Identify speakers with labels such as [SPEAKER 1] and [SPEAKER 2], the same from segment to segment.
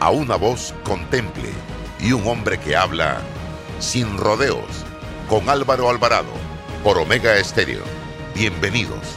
[SPEAKER 1] a una voz contemple y un hombre que habla sin rodeos con Álvaro Alvarado por Omega Estéreo. Bienvenidos.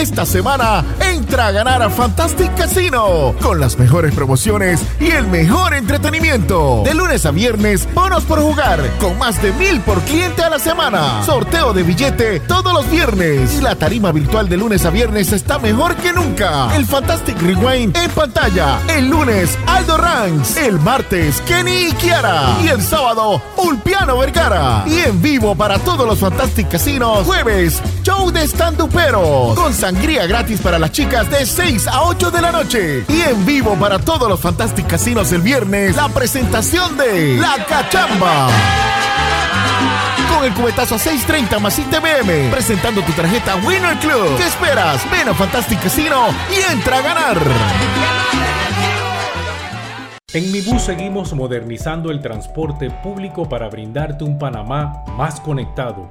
[SPEAKER 2] Esta semana entra a ganar a Fantastic Casino con las mejores promociones y el mejor entretenimiento. De lunes a viernes, bonos por jugar con más de mil por cliente a la semana. Sorteo de billete todos los viernes y la tarima virtual de lunes a viernes está mejor que nunca. El Fantastic Rewind en pantalla. El lunes, Aldo Ranks. El martes, Kenny y Kiara. Y el sábado, Ulpiano Vergara. Y en vivo para todos los Fantastic Casinos, jueves, show de stand-uperos con sangría gratis para las chicas de 6 a 8 de la noche. Y en vivo para todos los Fantastic Casinos el viernes, la presentación de La Cachamba. Con el cubetazo a 6.30 más ITBM, presentando tu tarjeta Winner Club. ¿Qué esperas? Ven a Fantastic Casino y entra a ganar.
[SPEAKER 3] En Mi Bus seguimos modernizando el transporte público para brindarte un Panamá más conectado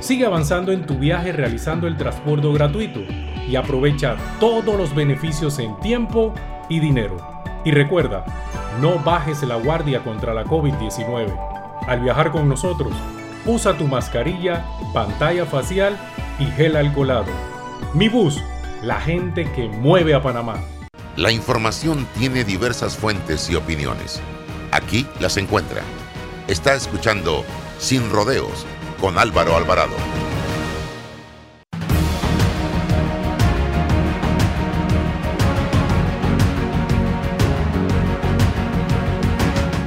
[SPEAKER 3] Sigue avanzando en tu viaje realizando el transporte gratuito y aprovecha todos los beneficios en tiempo y dinero. Y recuerda, no bajes la guardia contra la COVID-19. Al viajar con nosotros, usa tu mascarilla, pantalla facial y gel alcoholado. Mi bus, la gente que mueve a Panamá.
[SPEAKER 1] La información tiene diversas fuentes y opiniones. Aquí las encuentra. Está escuchando Sin Rodeos con Álvaro Alvarado.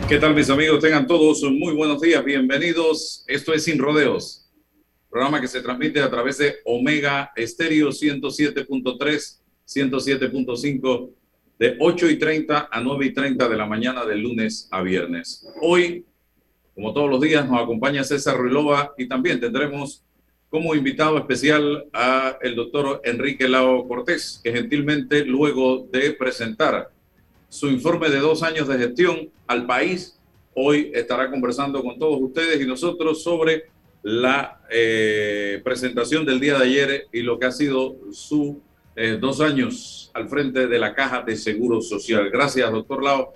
[SPEAKER 4] ¿Qué tal mis amigos? Tengan todos muy buenos días, bienvenidos. Esto es Sin Rodeos, programa que se transmite a través de Omega Estéreo 107.3, 107.5, de 8 y 30 a 9 y 30 de la mañana de lunes a viernes. Hoy, como todos los días, nos acompaña César Ruilova y también tendremos como invitado especial a el doctor Enrique Lao Cortés, que gentilmente luego de presentar su informe de dos años de gestión al país. Hoy estará conversando con todos ustedes y nosotros sobre la eh, presentación del día de ayer y lo que ha sido su eh, dos años al frente de la Caja de Seguro Social. Gracias, doctor Lao,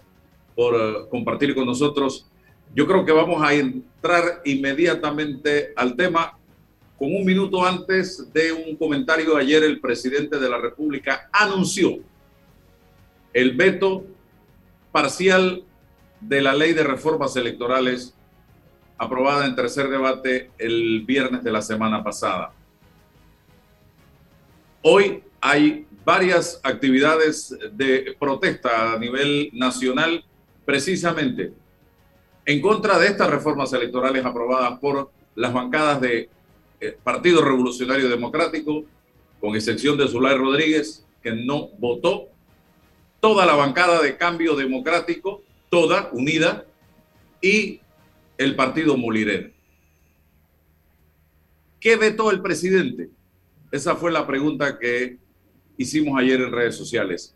[SPEAKER 4] por eh, compartir con nosotros. Yo creo que vamos a entrar inmediatamente al tema. Con un minuto antes de un comentario ayer, el presidente de la República anunció el veto parcial de la ley de reformas electorales aprobada en tercer debate el viernes de la semana pasada. Hoy hay varias actividades de protesta a nivel nacional precisamente en contra de estas reformas electorales aprobadas por las bancadas de eh, Partido Revolucionario Democrático, con excepción de Zulay Rodríguez, que no votó, toda la bancada de cambio democrático, toda unida, y el partido Molireno. ¿Qué vetó el presidente? Esa fue la pregunta que hicimos ayer en redes sociales.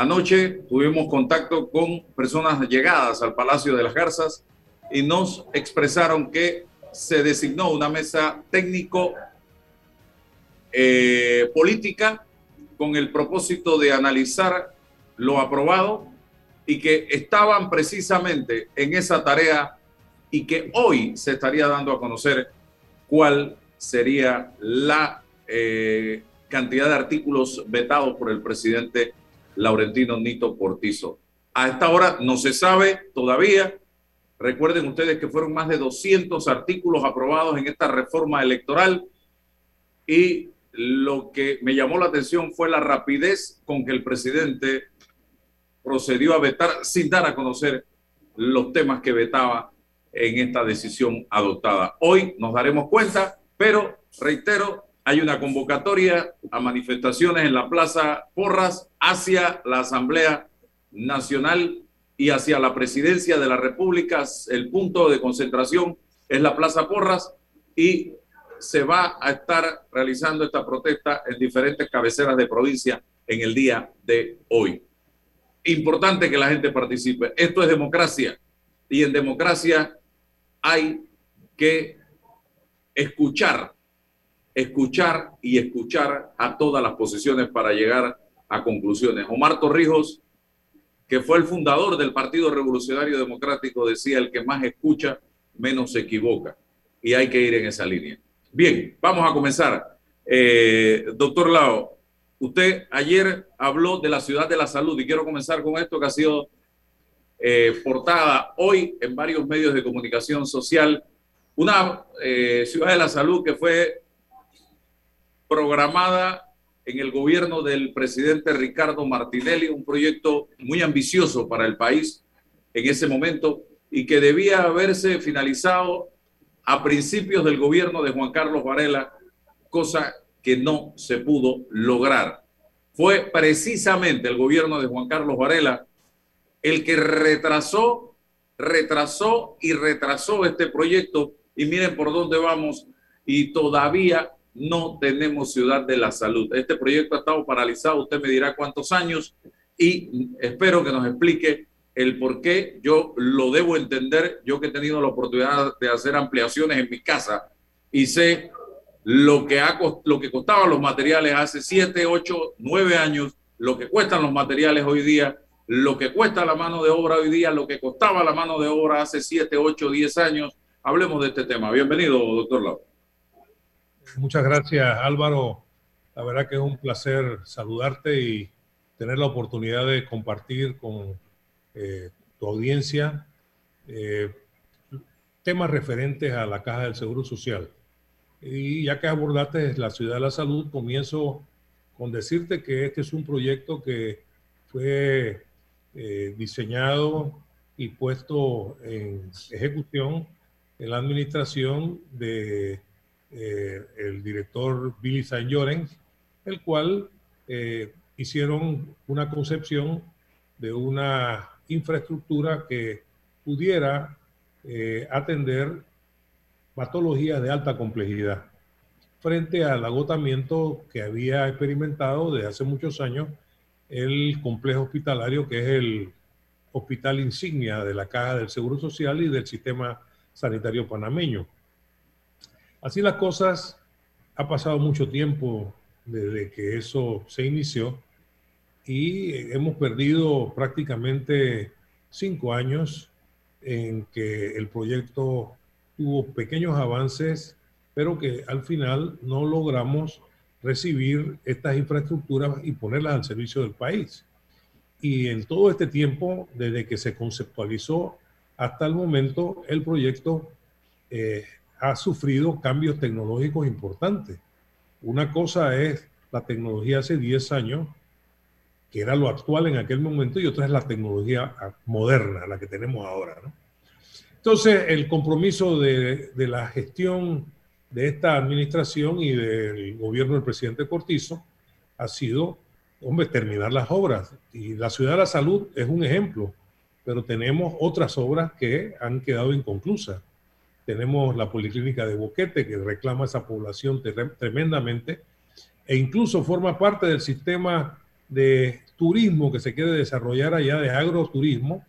[SPEAKER 4] Anoche tuvimos contacto con personas llegadas al Palacio de las Garzas y nos expresaron que se designó una mesa técnico eh, política con el propósito de analizar lo aprobado y que estaban precisamente en esa tarea y que hoy se estaría dando a conocer cuál sería la eh, cantidad de artículos vetados por el presidente Laurentino Nito Portizo. A esta hora no se sabe todavía. Recuerden ustedes que fueron más de 200 artículos aprobados en esta reforma electoral y lo que me llamó la atención fue la rapidez con que el presidente procedió a vetar sin dar a conocer los temas que vetaba en esta decisión adoptada. Hoy nos daremos cuenta, pero reitero, hay una convocatoria a manifestaciones en la Plaza Porras hacia la Asamblea Nacional y hacia la Presidencia de la República. El punto de concentración es la Plaza Porras y se va a estar realizando esta protesta en diferentes cabeceras de provincia en el día de hoy. Importante que la gente participe. Esto es democracia y en democracia hay que escuchar escuchar y escuchar a todas las posiciones para llegar a conclusiones. Omar Torrijos, que fue el fundador del Partido Revolucionario Democrático, decía, el que más escucha, menos se equivoca. Y hay que ir en esa línea. Bien, vamos a comenzar. Eh, doctor Lao, usted ayer habló de la ciudad de la salud y quiero comenzar con esto que ha sido eh, portada hoy en varios medios de comunicación social. Una eh, ciudad de la salud que fue programada en el gobierno del presidente Ricardo Martinelli, un proyecto muy ambicioso para el país en ese momento y que debía haberse finalizado a principios del gobierno de Juan Carlos Varela, cosa que no se pudo lograr. Fue precisamente el gobierno de Juan Carlos Varela el que retrasó, retrasó y retrasó este proyecto y miren por dónde vamos y todavía no tenemos ciudad de la salud. Este proyecto ha estado paralizado, usted me dirá cuántos años y espero que nos explique el por qué yo lo debo entender, yo que he tenido la oportunidad de hacer ampliaciones en mi casa y sé lo que, ha, lo que costaban los materiales hace 7, 8, 9 años, lo que cuestan los materiales hoy día, lo que cuesta la mano de obra hoy día, lo que costaba la mano de obra hace 7, 8, 10 años. Hablemos de este tema. Bienvenido, doctor Lau.
[SPEAKER 5] Muchas gracias, Álvaro. La verdad que es un placer saludarte y tener la oportunidad de compartir con eh, tu audiencia eh, temas referentes a la Caja del Seguro Social. Y ya que abordaste la ciudad de la salud, comienzo con decirte que este es un proyecto que fue eh, diseñado y puesto en ejecución en la administración de eh, el director Billy Saint Llorens, el cual eh, hicieron una concepción de una infraestructura que pudiera eh, atender patologías de alta complejidad frente al agotamiento que había experimentado desde hace muchos años el complejo hospitalario que es el hospital insignia de la Caja del Seguro Social y del sistema sanitario panameño. Así las cosas, ha pasado mucho tiempo desde que eso se inició y hemos perdido prácticamente cinco años en que el proyecto tuvo pequeños avances, pero que al final no logramos recibir estas infraestructuras y ponerlas al servicio del país. Y en todo este tiempo, desde que se conceptualizó hasta el momento, el proyecto eh, ha sufrido cambios tecnológicos importantes. Una cosa es la tecnología hace 10 años, que era lo actual en aquel momento, y otra es la tecnología moderna, la que tenemos ahora. Entonces, el compromiso de, la gestión de esta administración y del gobierno del presidente Cortizo ha sido, hombre, terminar las obras. Y la Ciudad de la Salud es un ejemplo, pero tenemos otras obras que han quedado inconclusas. Tenemos la Policlínica de Boquete, que reclama a esa población tremendamente, e incluso forma parte del sistema de turismo que se quiere desarrollar allá, de agroturismo,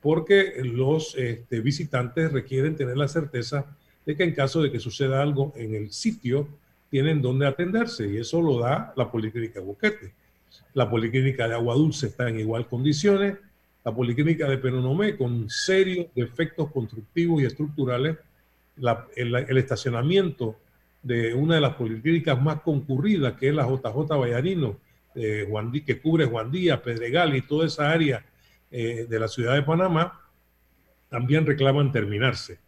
[SPEAKER 5] porque los este, visitantes requieren tener la certeza de que en caso de que suceda algo en el sitio, tienen donde atenderse y eso lo da la Policlínica de Boquete. La Policlínica de Agua Dulce está en igual condiciones, la Policlínica de Penonomé con serios defectos constructivos y estructurales, el, estacionamiento de una de las policlínicas más concurridas, que es la JJ Vallarino, que cubre Juan Díaz, Pedregal y toda esa área eh, de la ciudad de Panamá, también reclaman terminarse.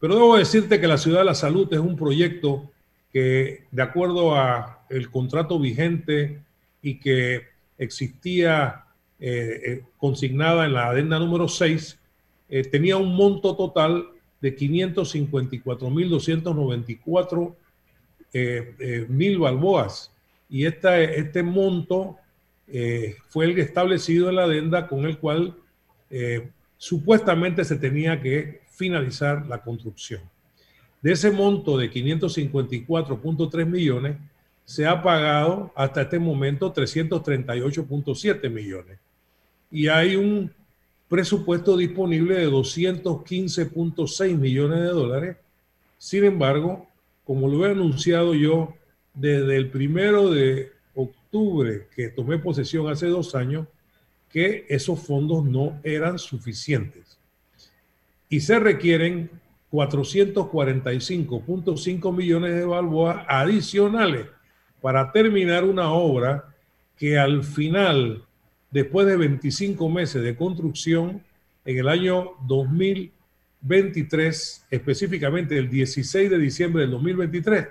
[SPEAKER 5] Pero debo decirte que la Ciudad de la Salud es un proyecto que, de acuerdo a el contrato vigente y que existía eh, eh, consignada en la adenda número 6, eh, tenía un monto total de 554.294 mil balboas. Y esta, este monto fue el establecido en la adenda con el cual supuestamente se tenía que finalizar la construcción. De ese monto de 554.3 millones, se ha pagado hasta este momento 338.7 millones. Y hay un presupuesto disponible de 215.6 millones de dólares. Sin embargo, como lo he anunciado yo desde el primero de octubre que tomé posesión hace dos años, que esos fondos no eran suficientes y se requieren 445.5 millones de balboas adicionales para terminar una obra que al final, después de 25 meses de construcción, en el año 2023, específicamente el 16 de diciembre del 2023,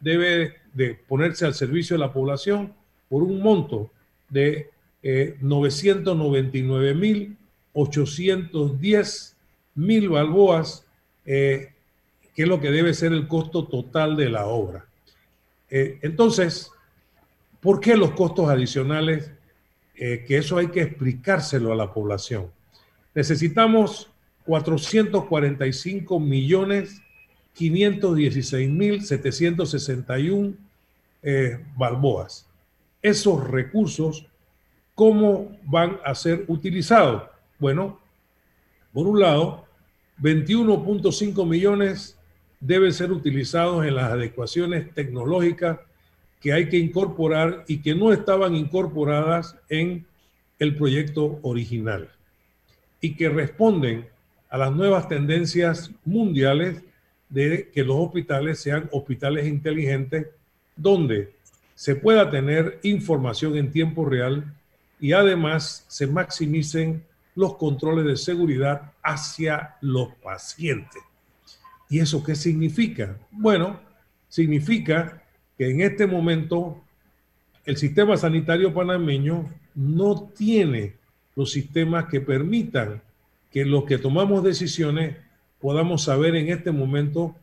[SPEAKER 5] debe de ponerse al servicio de la población por un monto de eh, 999.810 mil balboas, eh, que es lo que debe ser el costo total de la obra. Eh, entonces, ¿por qué los costos adicionales? Eh, que eso hay que explicárselo a la población. Necesitamos 445 millones 516 mil 761 balboas. Esos recursos, ¿cómo van a ser utilizados? Bueno, por un lado, 21.5 millones deben ser utilizados en las adecuaciones tecnológicas que hay que incorporar y que no estaban incorporadas en el proyecto original y que responden a las nuevas tendencias mundiales de que los hospitales sean hospitales inteligentes donde se pueda tener información en tiempo real y además se maximicen los controles de seguridad hacia los pacientes. ¿Y eso qué significa? Bueno, significa que en este momento el sistema sanitario panameño no tiene los sistemas que permitan que los que tomamos decisiones podamos saber en este momento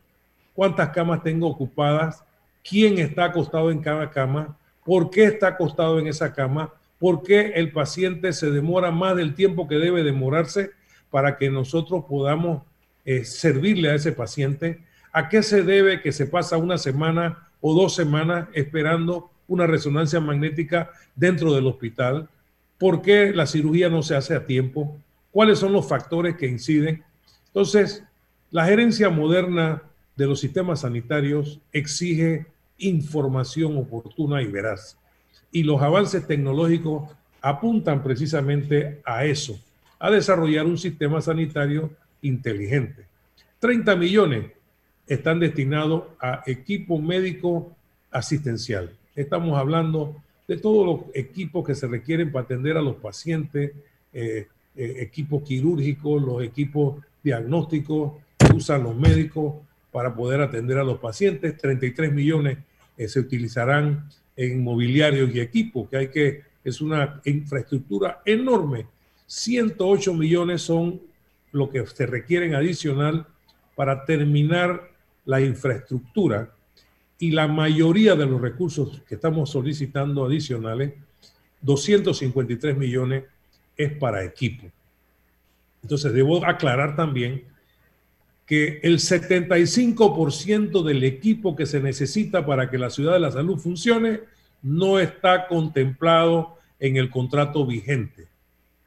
[SPEAKER 5] cuántas camas tengo ocupadas, quién está acostado en cada cama, por qué está acostado en esa cama, por qué el paciente se demora más del tiempo que debe demorarse para que nosotros podamos eh, servirle a ese paciente. ¿A qué se debe que se pasa una semana o dos semanas esperando una resonancia magnética dentro del hospital? ¿Por qué la cirugía no se hace a tiempo? ¿Cuáles son los factores que inciden? Entonces, la gerencia moderna de los sistemas sanitarios exige información oportuna y veraz y los avances tecnológicos apuntan precisamente a eso, a desarrollar un sistema sanitario inteligente. 30 millones están destinados a equipo médico asistencial. Estamos hablando de todos los equipos que se requieren para atender a los pacientes, eh, eh, equipos quirúrgicos, los equipos diagnósticos que usan los médicos para poder atender a los pacientes. 33 millones eh, se utilizarán en mobiliario y equipo, que hay que, es una infraestructura enorme. 108 millones son lo que se requieren adicional para terminar la infraestructura y la mayoría de los recursos que estamos solicitando adicionales, 253 millones, es para equipo. Entonces, debo aclarar también que el 75% del equipo que se necesita para que la ciudad de la salud funcione no está contemplado en el contrato vigente.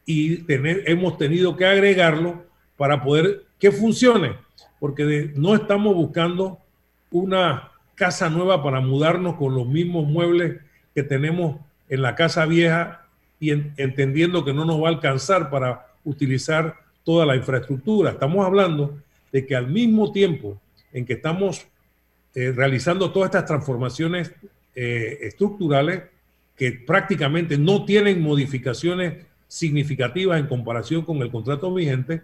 [SPEAKER 5] Y hemos tenido que agregarlo para poder que funcione, porque no estamos buscando una casa nueva para mudarnos con los mismos muebles que tenemos en la casa vieja y entendiendo que no nos va a alcanzar para utilizar toda la infraestructura. Estamos hablando de que al mismo tiempo en que estamos eh, realizando todas estas transformaciones eh, estructurales que prácticamente no tienen modificaciones significativas en comparación con el contrato vigente,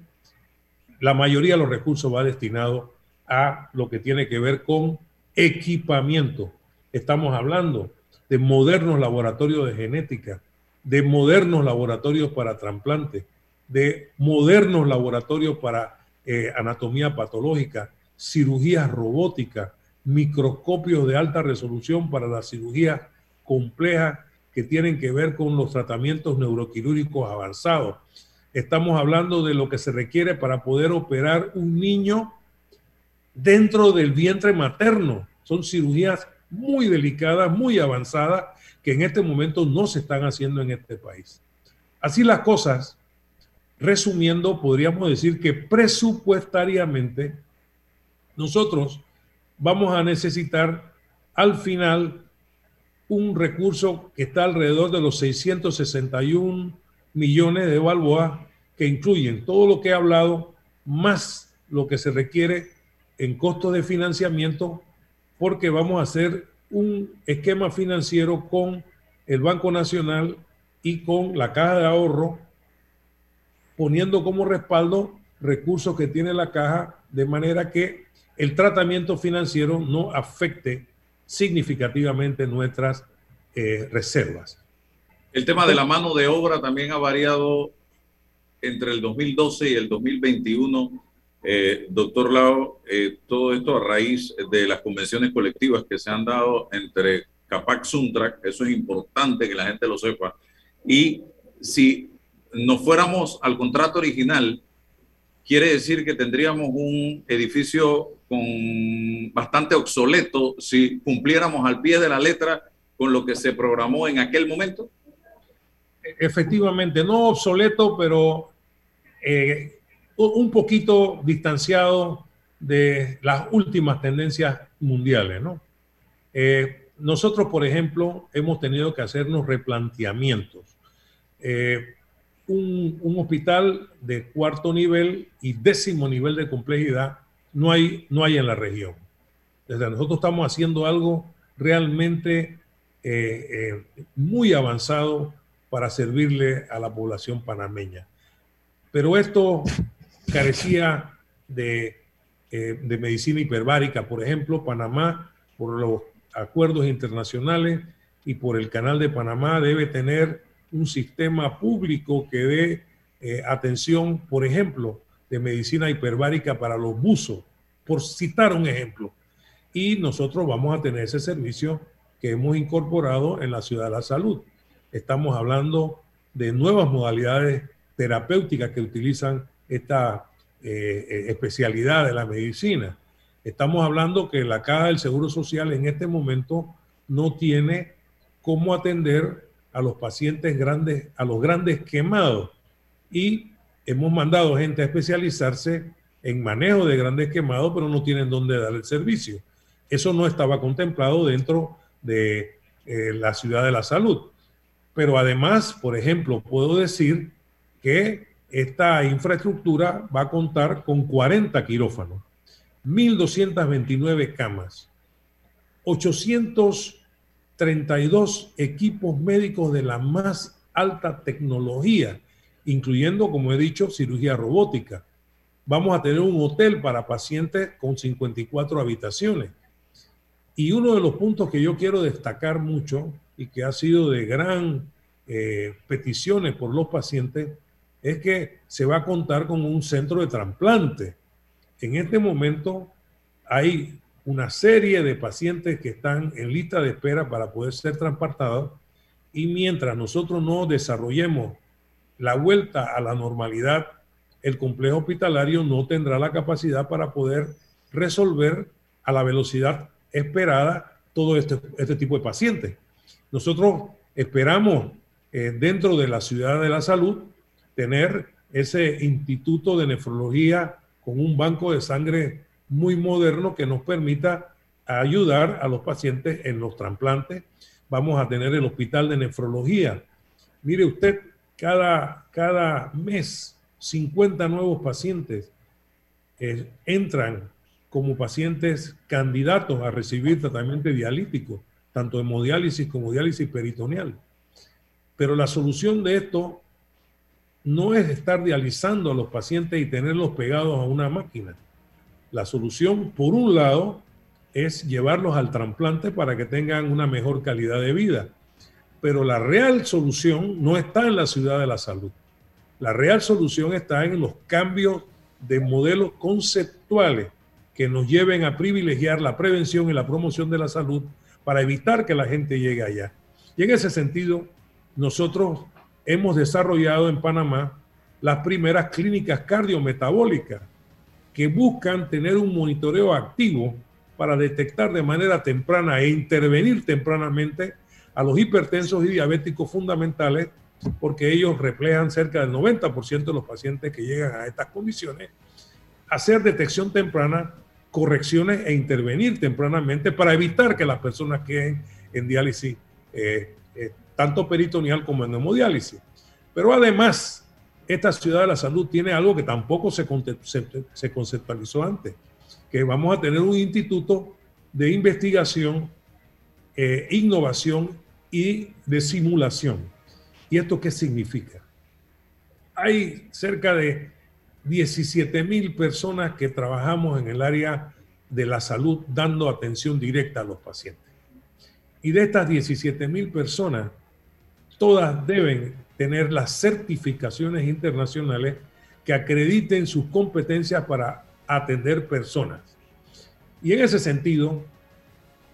[SPEAKER 5] la mayoría de los recursos va destinado a lo que tiene que ver con equipamiento. Estamos hablando de modernos laboratorios de genética, de modernos laboratorios para trasplantes, de modernos laboratorios para eh, anatomía patológica, cirugías robóticas, microscopios de alta resolución para la cirugía compleja que tienen que ver con los tratamientos neuroquirúrgicos avanzados. Estamos hablando de lo que se requiere para poder operar un niño dentro del vientre materno. Son cirugías muy delicadas, muy avanzadas, que en este momento no se están haciendo en este país. Así las cosas, Resumiendo, podríamos decir que presupuestariamente nosotros vamos a necesitar al final un recurso que está alrededor de los 661 millones de balboas que incluyen todo lo que he hablado, más lo que se requiere en costos de financiamiento, porque vamos a hacer un esquema financiero con el Banco Nacional y con la Caja de Ahorro poniendo como respaldo recursos que tiene la caja de manera que el tratamiento financiero no afecte significativamente nuestras eh, reservas.
[SPEAKER 4] El tema de la mano de obra también ha variado entre el 2012 y el 2021. Eh, doctor Lau, eh, todo esto a raíz de las convenciones colectivas que se han dado entre Capac Suntrack, eso es importante que la gente lo sepa, y si nos fuéramos al contrato original, quiere decir que tendríamos un edificio con bastante obsoleto si cumpliéramos al pie de la letra con lo que se programó en aquel momento?
[SPEAKER 5] Efectivamente, no obsoleto, pero eh, un poquito distanciado de las últimas tendencias mundiales, ¿no? Eh, nosotros, por ejemplo, hemos tenido que hacernos replanteamientos. Eh, un, hospital de cuarto nivel y décimo nivel de complejidad no hay, no hay en la región. Desde nosotros estamos haciendo algo realmente muy avanzado para servirle a la población panameña. Pero esto carecía de, eh, de medicina hiperbárica. Por ejemplo, Panamá, por los acuerdos internacionales y por el canal de Panamá, debe tener un sistema público que dé eh, atención, por ejemplo, de medicina hiperbárica para los buzos, por citar un ejemplo. Y nosotros vamos a tener ese servicio que hemos incorporado en la Ciudad de la Salud. Estamos hablando de nuevas modalidades terapéuticas que utilizan esta eh, eh, especialidad de la medicina. Estamos hablando que la Caja del Seguro Social en este momento no tiene cómo atender a los pacientes grandes, a los grandes quemados. Y hemos mandado gente a especializarse en manejo de grandes quemados, pero no tienen dónde dar el servicio. Eso no estaba contemplado dentro de eh, la ciudad de la salud. Pero además, por ejemplo, puedo decir que esta infraestructura va a contar con 40 quirófanos, 1.229 camas, 800 32 equipos médicos de la más alta tecnología, incluyendo, como he dicho, cirugía robótica. Vamos a tener un hotel para pacientes con 54 habitaciones. Y uno de los puntos que yo quiero destacar mucho y que ha sido de gran eh, peticiones por los pacientes es que se va a contar con un centro de trasplante. En este momento hay una serie de pacientes que están en lista de espera para poder ser transportados y mientras nosotros no desarrollemos la vuelta a la normalidad, el complejo hospitalario no tendrá la capacidad para poder resolver a la velocidad esperada todo este, este tipo de pacientes. Nosotros esperamos eh, dentro de la ciudad de la salud tener ese instituto de nefrología con un banco de sangre muy moderno que nos permita ayudar a los pacientes en los trasplantes. Vamos a tener el hospital de nefrología. Mire usted, cada, cada mes 50 nuevos pacientes eh, entran como pacientes candidatos a recibir tratamiento dialítico, tanto hemodiálisis como diálisis peritoneal. Pero la solución de esto no es estar dializando a los pacientes y tenerlos pegados a una máquina. La solución, por un lado, es llevarlos al trasplante para que tengan una mejor calidad de vida. Pero la real solución no está en la ciudad de la salud. La real solución está en los cambios de modelos conceptuales que nos lleven a privilegiar la prevención y la promoción de la salud para evitar que la gente llegue allá. Y en ese sentido, nosotros hemos desarrollado en Panamá las primeras clínicas cardiometabólicas que buscan tener un monitoreo activo para detectar de manera temprana e intervenir tempranamente a los hipertensos y diabéticos fundamentales, porque ellos reflejan cerca del 90% de los pacientes que llegan a estas condiciones, hacer detección temprana, correcciones e intervenir tempranamente para evitar que las personas queden en diálisis eh, eh, tanto peritoneal como en hemodiálisis. Pero además, esta ciudad de la salud tiene algo que tampoco se, conceptualizó antes, que vamos a tener un instituto de investigación, eh, innovación y de simulación. ¿Y esto qué significa? Hay cerca de 17 mil personas que trabajamos en el área de la salud dando atención directa a los pacientes. Y de estas 17 mil personas, todas deben tener las certificaciones internacionales que acrediten sus competencias para atender personas. Y en ese sentido,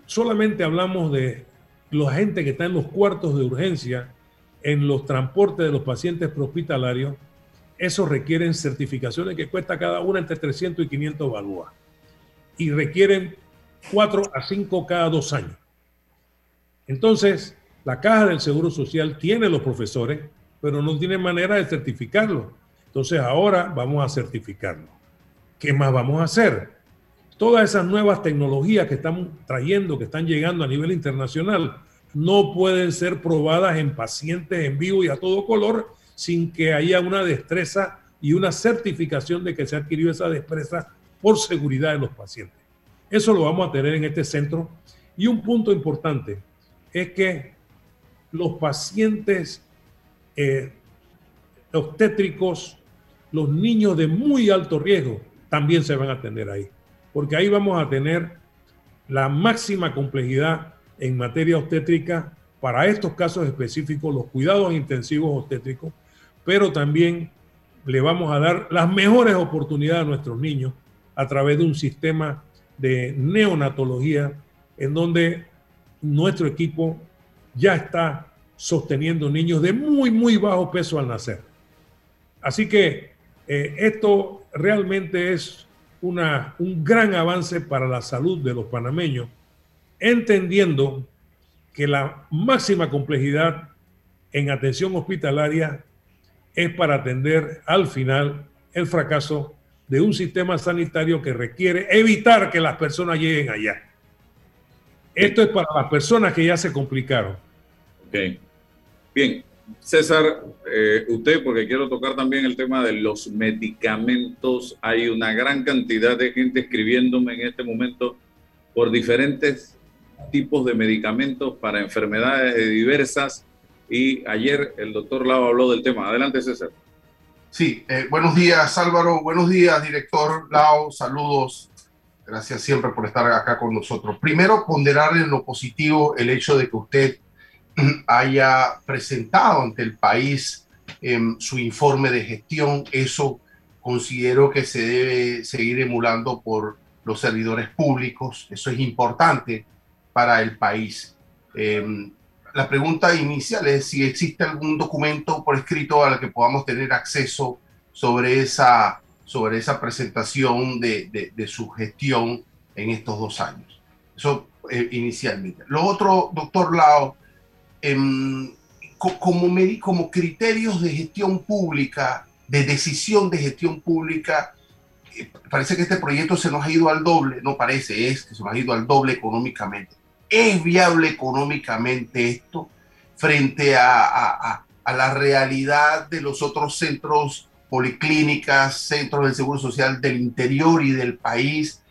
[SPEAKER 5] solamente hablamos de la gente que está en los cuartos de urgencia, en los transportes de los pacientes prehospitalarios, eso requieren certificaciones que cuesta cada una entre 300 y 500 balúas y requieren 4 a 5 cada dos años. Entonces, la caja del Seguro Social tiene los profesores, pero no tiene manera de certificarlo. Entonces ahora vamos a certificarlo. ¿Qué más vamos a hacer? Todas esas nuevas tecnologías que estamos trayendo, que están llegando a nivel internacional, no pueden ser probadas en pacientes en vivo y a todo color sin que haya una destreza y una certificación de que se ha adquirido esa destreza por seguridad de los pacientes. Eso lo vamos a tener en este centro. Y un punto importante es que los pacientes eh, obstétricos, los niños de muy alto riesgo, también se van a atender ahí. Porque ahí vamos a tener la máxima complejidad en materia obstétrica para estos casos específicos, los cuidados intensivos obstétricos, pero también le vamos a dar las mejores oportunidades a nuestros niños a través de un sistema de neonatología en donde nuestro equipo ya está sosteniendo niños de muy, muy bajo peso al nacer. Así que eh, esto realmente es una, un gran avance para la salud de los panameños, entendiendo que la máxima complejidad en atención hospitalaria es para atender al final el fracaso de un sistema sanitario que requiere evitar que las personas lleguen allá. Esto es para las personas que ya se complicaron.
[SPEAKER 4] Okay. Bien, César, eh, usted, porque quiero tocar también el tema de los medicamentos. Hay una gran cantidad de gente escribiéndome en este momento por diferentes tipos de medicamentos para enfermedades diversas. Y ayer el doctor Lau habló del tema. Adelante, César.
[SPEAKER 6] Sí, eh, buenos días Álvaro, buenos días director Lau, saludos. Gracias siempre por estar acá con nosotros. Primero, ponderar en lo positivo el hecho de que usted haya presentado ante el país em, su informe de gestión. Eso considero que se debe seguir emulando por los servidores públicos. Eso es importante para el país. Em, la pregunta inicial es si existe algún documento por escrito al que podamos tener acceso sobre esa, sobre esa presentación de, de, su gestión en estos dos años. Eso eh, inicialmente. Lo otro, doctor Lao, em, como, como criterios de gestión pública, de decisión de gestión pública, eh, parece que este proyecto se nos ha ido al doble, no parece, es que se nos ha ido al doble económicamente. ¿Es viable económicamente esto frente a, la realidad de los otros centros, policlínicas, centros del Seguro Social del interior y del país?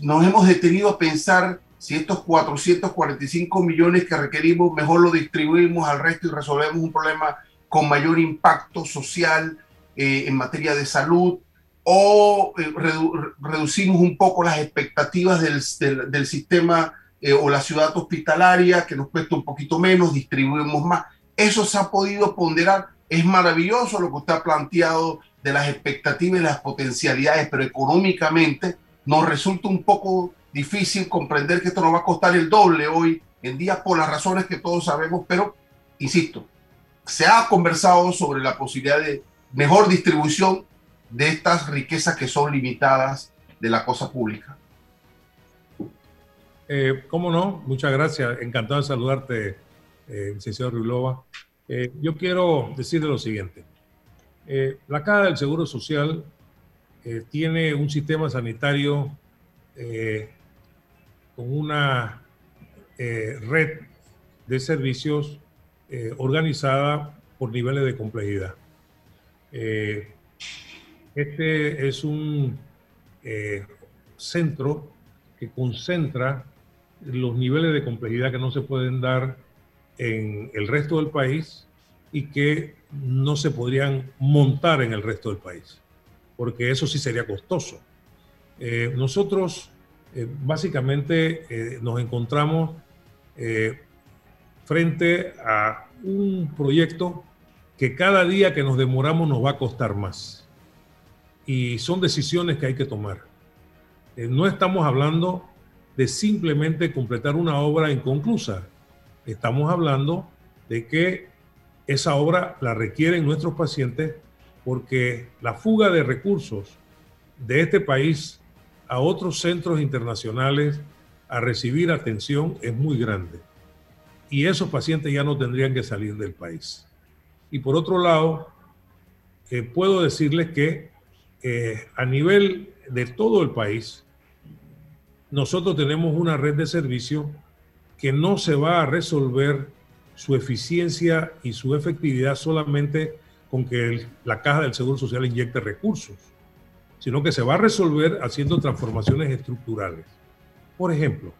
[SPEAKER 6] Nos hemos detenido a pensar si estos 445 millones que requerimos, mejor lo distribuimos al resto y resolvemos un problema con mayor impacto social eh, en materia de salud, o eh, reducimos un poco las expectativas del, del sistema eh, o la ciudad hospitalaria, que nos cuesta un poquito menos, distribuimos más. Eso se ha podido ponderar. Es maravilloso lo que usted ha planteado de las expectativas y las potencialidades, pero económicamente nos resulta un poco difícil comprender que esto nos va a costar el doble hoy en día por las razones que todos sabemos, pero insisto, se ha conversado sobre la posibilidad de mejor distribución de estas riquezas que son limitadas de la cosa pública.
[SPEAKER 5] Eh, ¿Cómo no? Muchas gracias. Encantado de saludarte, eh, licenciado Rulova. Eh, yo quiero decirle lo siguiente. Eh, la Caja del Seguro Social tiene un sistema sanitario con una red de servicios organizada por niveles de complejidad. este es un centro que concentra los niveles de complejidad que no se pueden dar en el resto del país y que no se podrían montar en el resto del país, porque eso sí sería costoso. Eh, nosotros eh, básicamente eh, nos encontramos frente a un proyecto que cada día que nos demoramos nos va a costar más. Y son decisiones que hay que tomar. no estamos hablando de simplemente completar una obra inconclusa. Estamos hablando de que esa obra la requieren nuestros pacientes porque la fuga de recursos de este país a otros centros internacionales a recibir atención es muy grande. Y esos pacientes ya no tendrían que salir del país. Y por otro lado, eh, puedo decirles que eh, a nivel de todo el país, nosotros tenemos una red de servicio que no se va a resolver su eficiencia y su efectividad solamente con que la caja del Seguro Social inyecte recursos, sino que se va a resolver haciendo transformaciones estructurales. Por ejemplo,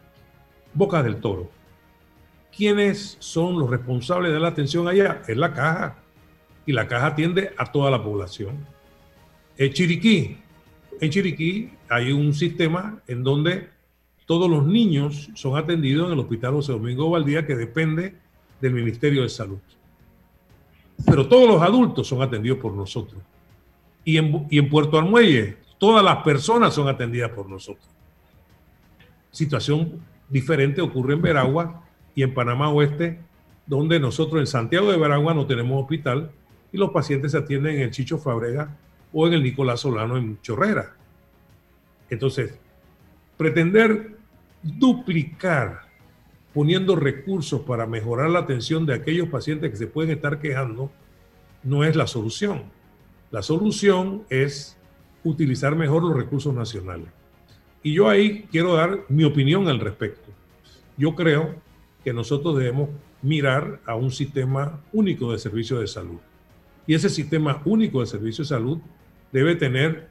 [SPEAKER 5] Boca del Toro. ¿Quiénes son los responsables de la atención allá? Es la caja. Y la caja atiende a toda la población. En Chiriquí. En Chiriquí hay un sistema en donde todos los niños son atendidos en el Hospital José Domingo Valdía, que depende del Ministerio de Salud. Pero todos los adultos son atendidos por nosotros. Y en, Puerto Armuelle, todas las personas son atendidas por nosotros. Situación diferente ocurre en Veragua y en Panamá Oeste, donde nosotros en Santiago de Veragua no tenemos hospital y los pacientes se atienden en el Chicho Fabrega o en el Nicolás Solano en Chorrera. Entonces, pretender duplicar poniendo recursos para mejorar la atención de aquellos pacientes que se pueden estar quejando no es la solución. La solución es utilizar mejor los recursos nacionales. Y yo ahí quiero dar mi opinión al respecto. Yo creo que nosotros debemos mirar a un sistema único de servicios de salud. Y ese sistema único de servicios de salud debe tener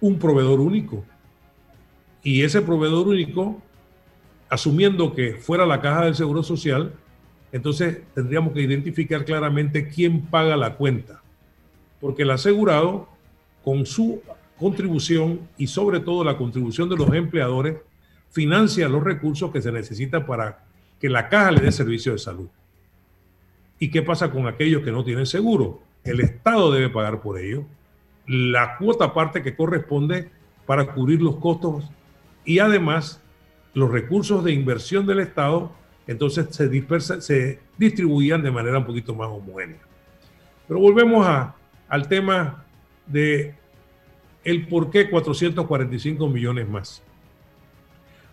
[SPEAKER 5] un proveedor único, y ese proveedor único, asumiendo que fuera la caja del Seguro Social, entonces tendríamos que identificar claramente quién paga la cuenta. Porque el asegurado, con su contribución y sobre todo la contribución de los empleadores, financia los recursos que se necesitan para que la caja le dé servicio de salud. ¿Y qué pasa con aquellos que no tienen seguro? El Estado debe pagar por ello la cuota aparte que corresponde para cubrir los costos y además los recursos de inversión del Estado entonces se, dispersa, se distribuían de manera un poquito más homogénea. Pero volvemos a, al tema de el por qué 445 millones más.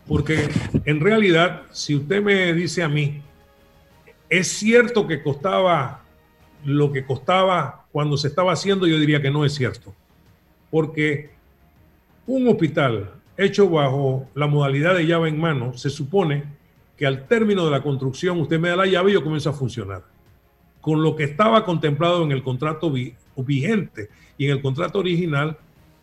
[SPEAKER 5] Porque en realidad, si usted me dice a mí, es cierto que costaba lo que costaba cuando se estaba haciendo, yo diría que no es cierto. Porque un hospital hecho bajo la modalidad de llave en mano, se supone que al término de la construcción usted me da la llave y yo comienzo a funcionar. Con lo que estaba contemplado en el contrato vigente y en el contrato original,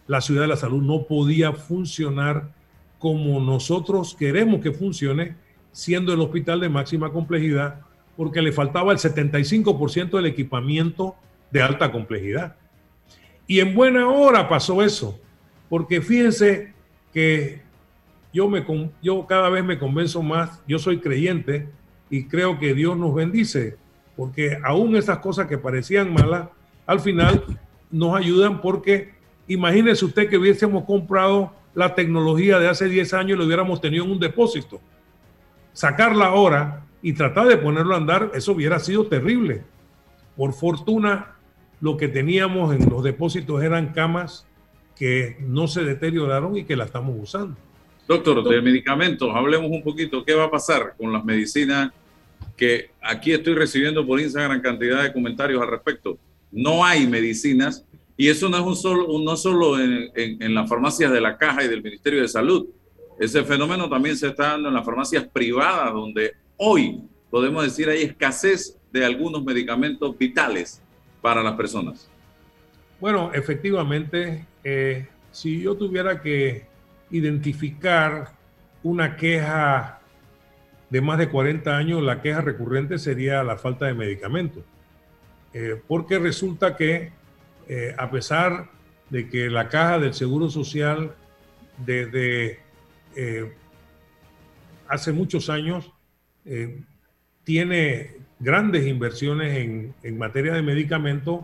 [SPEAKER 5] la ciudad de la salud no podía funcionar como nosotros queremos que funcione, siendo el hospital de máxima complejidad, porque le faltaba el 75% del equipamiento de alta complejidad. Y en buena hora pasó eso, porque fíjense que yo, me, yo cada vez me convenzo más, yo soy creyente y creo que Dios nos bendice, porque aún esas cosas que parecían malas, al final nos ayudan porque imagínese usted que hubiésemos comprado la tecnología de hace 10 años y lo hubiéramos tenido en un depósito. Sacarla ahora y tratar de ponerlo a andar, eso hubiera sido terrible. Por fortuna, lo que teníamos en los depósitos eran camas que no se deterioraron y que la estamos usando.
[SPEAKER 4] Doctor, de medicamentos, hablemos un poquito. ¿Qué va a pasar con las medicinas que aquí estoy recibiendo por Instagram cantidad de comentarios al respecto? No hay medicinas y eso no es un solo, no solo en, en las farmacias de la Caja y del Ministerio de Salud. Ese fenómeno también se está dando en las farmacias privadas, donde hoy podemos decir hay escasez de algunos medicamentos vitales para las personas.
[SPEAKER 5] Bueno, efectivamente, eh, si yo tuviera que identificar una queja de más de 40 años, la queja recurrente sería la falta de medicamentos. Eh, porque resulta que eh, a pesar de que la caja del Seguro Social desde hace muchos años tiene grandes inversiones en, materia de medicamentos,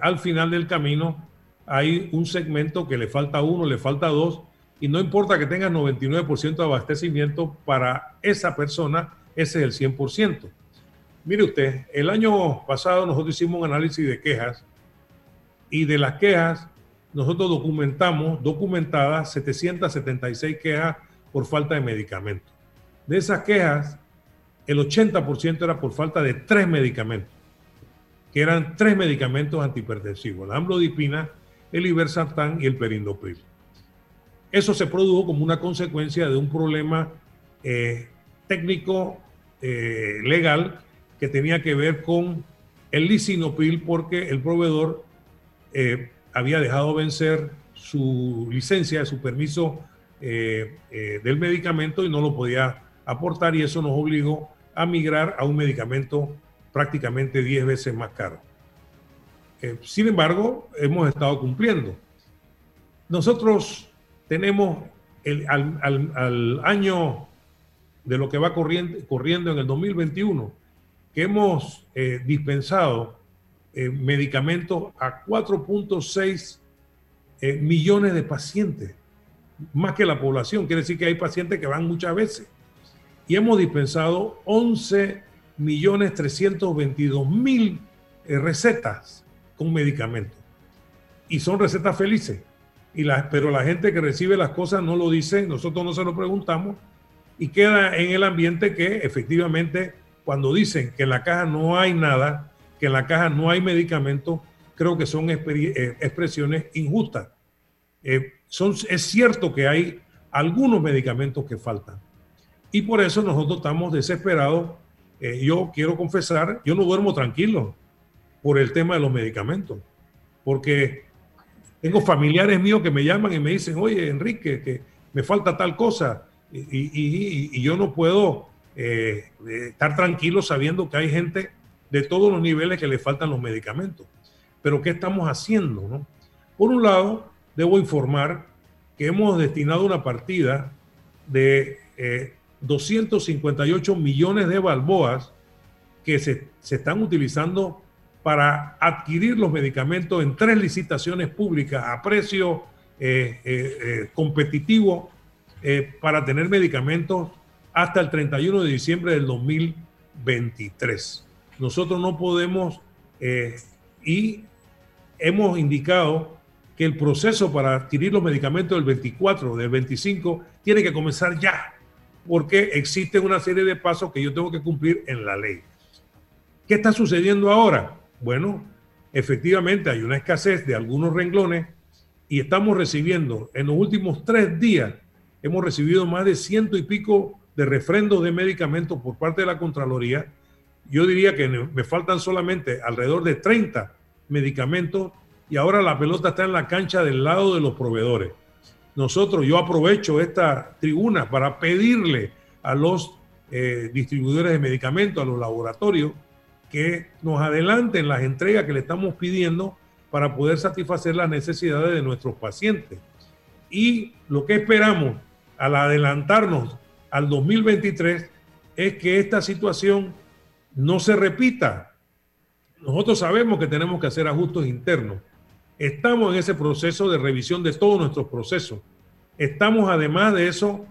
[SPEAKER 5] al final del camino hay un segmento que le falta uno, le falta dos, y no importa que tenga 99% de abastecimiento, para esa persona ese es el 100%. Mire usted, el año pasado nosotros hicimos un análisis de quejas y de las quejas nosotros documentamos, documentadas 776 quejas por falta de medicamentos. De esas quejas, el 80% era por falta de tres medicamentos, que eran tres medicamentos antihipertensivos, la amlodipina, el ibersartán y el perindopril. Eso se produjo como una consecuencia de un problema eh, técnico eh, legal que tenía que ver con el lisinopril porque el proveedor eh, había dejado vencer su licencia, su permiso del medicamento y no lo podía aportar y eso nos obligó a migrar a un medicamento prácticamente 10 veces más caro. Eh, sin embargo, hemos estado cumpliendo. Nosotros tenemos al, año de lo que va corriendo, en el 2021, que hemos eh, dispensado eh, medicamentos a 4.6 millones de pacientes, más que la población. Quiere decir que hay pacientes que van muchas veces. Y hemos dispensado 11 millones 322 mil recetas un medicamento. Y son recetas felices. Y la, pero la gente que recibe las cosas no lo dice, nosotros no se lo preguntamos y queda en el ambiente que efectivamente cuando dicen que en la caja no hay nada, que en la caja no hay medicamento, creo que son eh, expresiones injustas. Eh, son, es cierto que hay algunos medicamentos que faltan. Y por eso nosotros estamos desesperados. Eh, yo quiero confesar, yo no duermo tranquilo por el tema de los medicamentos. Porque tengo familiares míos que me llaman y me dicen, oye, Enrique, que me falta tal cosa. Y, yo no puedo eh, estar tranquilo sabiendo que hay gente de todos los niveles que le faltan los medicamentos. Pero ¿qué estamos haciendo? Por un lado, debo informar que hemos destinado una partida de 258 eh, millones de balboas que se, se están utilizando para adquirir los medicamentos en tres licitaciones públicas a precio eh, eh, eh, competitivo para tener medicamentos hasta el 31 de diciembre del 2023. Nosotros no podemos y hemos indicado que el proceso para adquirir los medicamentos del 24, del 25, tiene que comenzar ya, porque existe una serie de pasos que yo tengo que cumplir en la ley. ¿Qué está sucediendo ahora? Bueno, efectivamente hay una escasez de algunos renglones y estamos recibiendo en los últimos tres días, hemos recibido más de ciento y pico de refrendos de medicamentos por parte de la Contraloría. Yo diría que me faltan solamente alrededor de 30 medicamentos y ahora la pelota está en la cancha del lado de los proveedores. Nosotros, yo aprovecho esta tribuna para pedirle a los eh, distribuidores de medicamentos, a los laboratorios, que nos adelanten las entregas que le estamos pidiendo para poder satisfacer las necesidades de nuestros pacientes. Y lo que esperamos al adelantarnos al 2023 es que esta situación no se repita. Nosotros sabemos que tenemos que hacer ajustes internos. Estamos en ese proceso de revisión de todos nuestros procesos. Estamos además de eso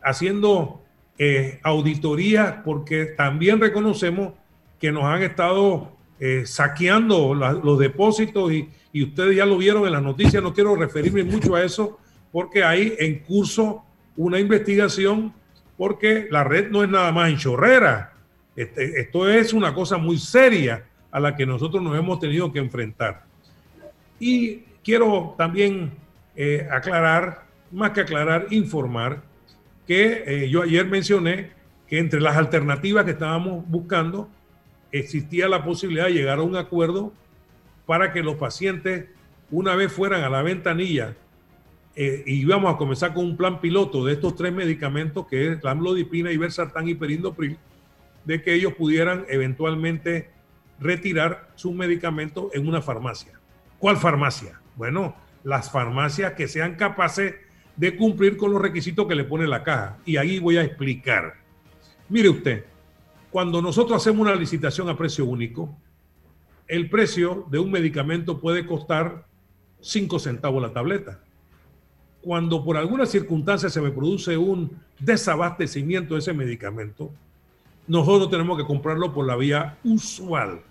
[SPEAKER 5] haciendo eh, auditorías porque también reconocemos que nos han estado eh, saqueando los depósitos y, ustedes ya lo vieron en las noticias, no quiero referirme mucho a eso porque hay en curso una investigación porque la red no es nada más en chorrera, este, esto es una cosa muy seria a la que nosotros nos hemos tenido que enfrentar. Y quiero también eh, aclarar, más que aclarar, informar que eh, yo ayer mencioné que entre las alternativas que estábamos buscando existía la posibilidad de llegar a un acuerdo para que los pacientes, una vez fueran a la ventanilla, eh, y íbamos a comenzar con un plan piloto de estos tres medicamentos, que es la amlodipina, iversartán y perindopril, de que ellos pudieran eventualmente retirar sus medicamentos en una farmacia. ¿Cuál farmacia? Bueno, las farmacias que sean capaces de cumplir con los requisitos que le pone la caja. Y ahí voy a explicar. Mire usted, cuando nosotros hacemos una licitación a precio único, el precio de un medicamento puede costar 5 centavos la tableta. Cuando por alguna circunstancia se me produce un desabastecimiento de ese medicamento, nosotros tenemos que comprarlo por la vía usual.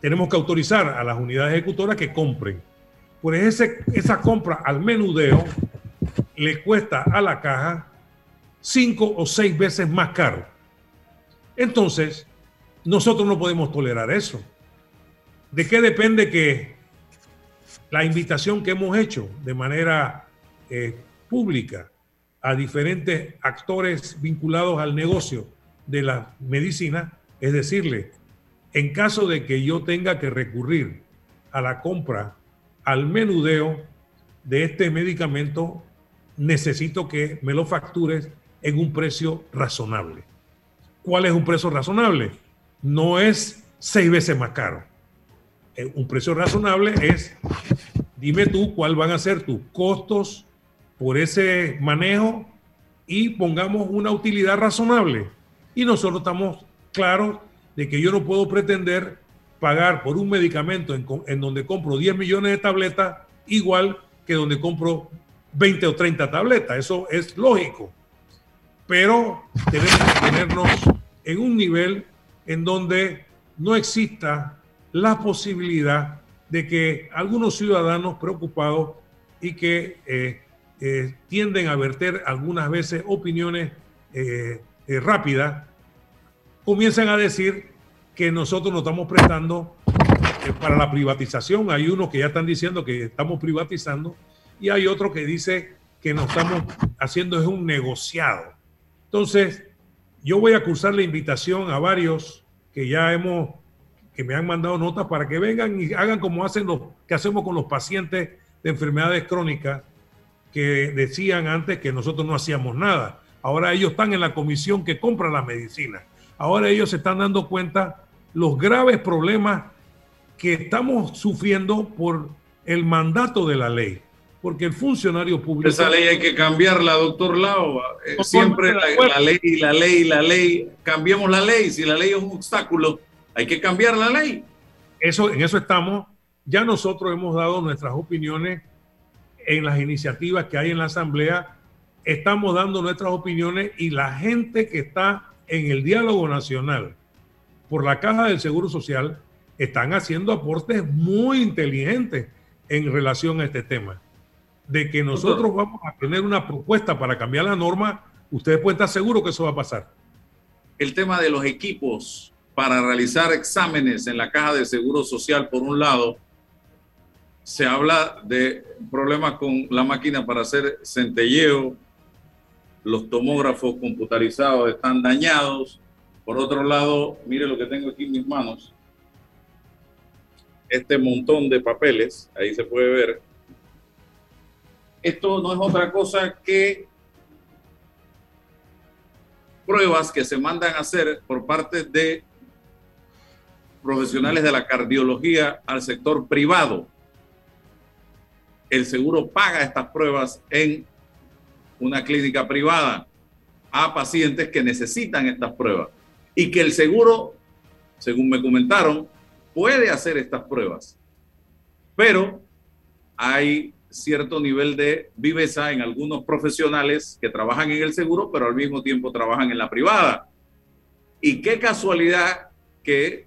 [SPEAKER 5] Tenemos que autorizar a las unidades ejecutoras que compren. Por ese, esa compra al menudeo le cuesta a la caja cinco o seis veces más caro. Entonces, nosotros no podemos tolerar eso. ¿De qué depende que la invitación que hemos hecho de manera eh, pública a diferentes actores vinculados al negocio de la medicina es decirle, en caso de que yo tenga que recurrir a la compra, al menudeo de este medicamento, necesito que me lo factures en un precio razonable. ¿Cuál es un precio razonable? No es seis veces más caro. Eh, un precio razonable es, dime tú cuál van a ser tus costos por ese manejo y pongamos una utilidad razonable. Y nosotros estamos claros de que yo no puedo pretender pagar por un medicamento en, donde compro 10 millones de tabletas igual que donde compro 20 o 30 tabletas. Eso es lógico pero tenemos que tenernos en un nivel en donde no exista la posibilidad de que algunos ciudadanos preocupados y que eh, eh, tienden a verter algunas veces opiniones eh, rápidas, comiencen a decir que nosotros nos estamos prestando para la privatización. Hay unos que ya están diciendo que estamos privatizando y hay otro que dice que nos estamos haciendo es un negociado. Entonces, yo voy a cursar la invitación a varios que ya hemos, que me han mandado notas para que vengan y hagan como hacen los que hacemos con los pacientes de enfermedades crónicas que decían antes que nosotros no hacíamos nada. Ahora ellos están en la comisión que compra la medicina. Ahora ellos se están dando cuenta los graves problemas que estamos sufriendo por el mandato de la ley porque el funcionario público...
[SPEAKER 4] Esa ley hay que cambiarla, doctor Lao. Eh, siempre la, la, ley, la ley, la ley. Cambiemos la ley. Si la ley es un obstáculo, hay que cambiar la ley.
[SPEAKER 5] Eso, en eso estamos. Ya nosotros hemos dado nuestras opiniones en las iniciativas que hay en la Asamblea estamos dando nuestras opiniones y la gente que está en el diálogo nacional por la Caja del Seguro Social están haciendo aportes muy inteligentes en relación a este tema. De que nosotros vamos a tener una propuesta para cambiar la norma, ustedes pueden estar seguros que eso va a pasar.
[SPEAKER 4] El tema de los equipos para realizar exámenes en la Caja de Seguro Social, por un lado, se habla de problemas con la máquina para hacer centelleo, los tomógrafos computarizados están dañados. Por otro lado, mire lo que tengo aquí en mis manos. Este montón de papeles, ahí se puede ver. Esto no es otra cosa que pruebas que se mandan a hacer por parte de profesionales de la cardiología al sector privado. El seguro paga estas pruebas en una clínica privada a pacientes que necesitan estas pruebas y que el seguro, según me comentaron, puede hacer estas pruebas. Pero hay cierto nivel de viveza en algunos profesionales que trabajan en el seguro, pero al mismo tiempo trabajan en la privada. Y qué casualidad que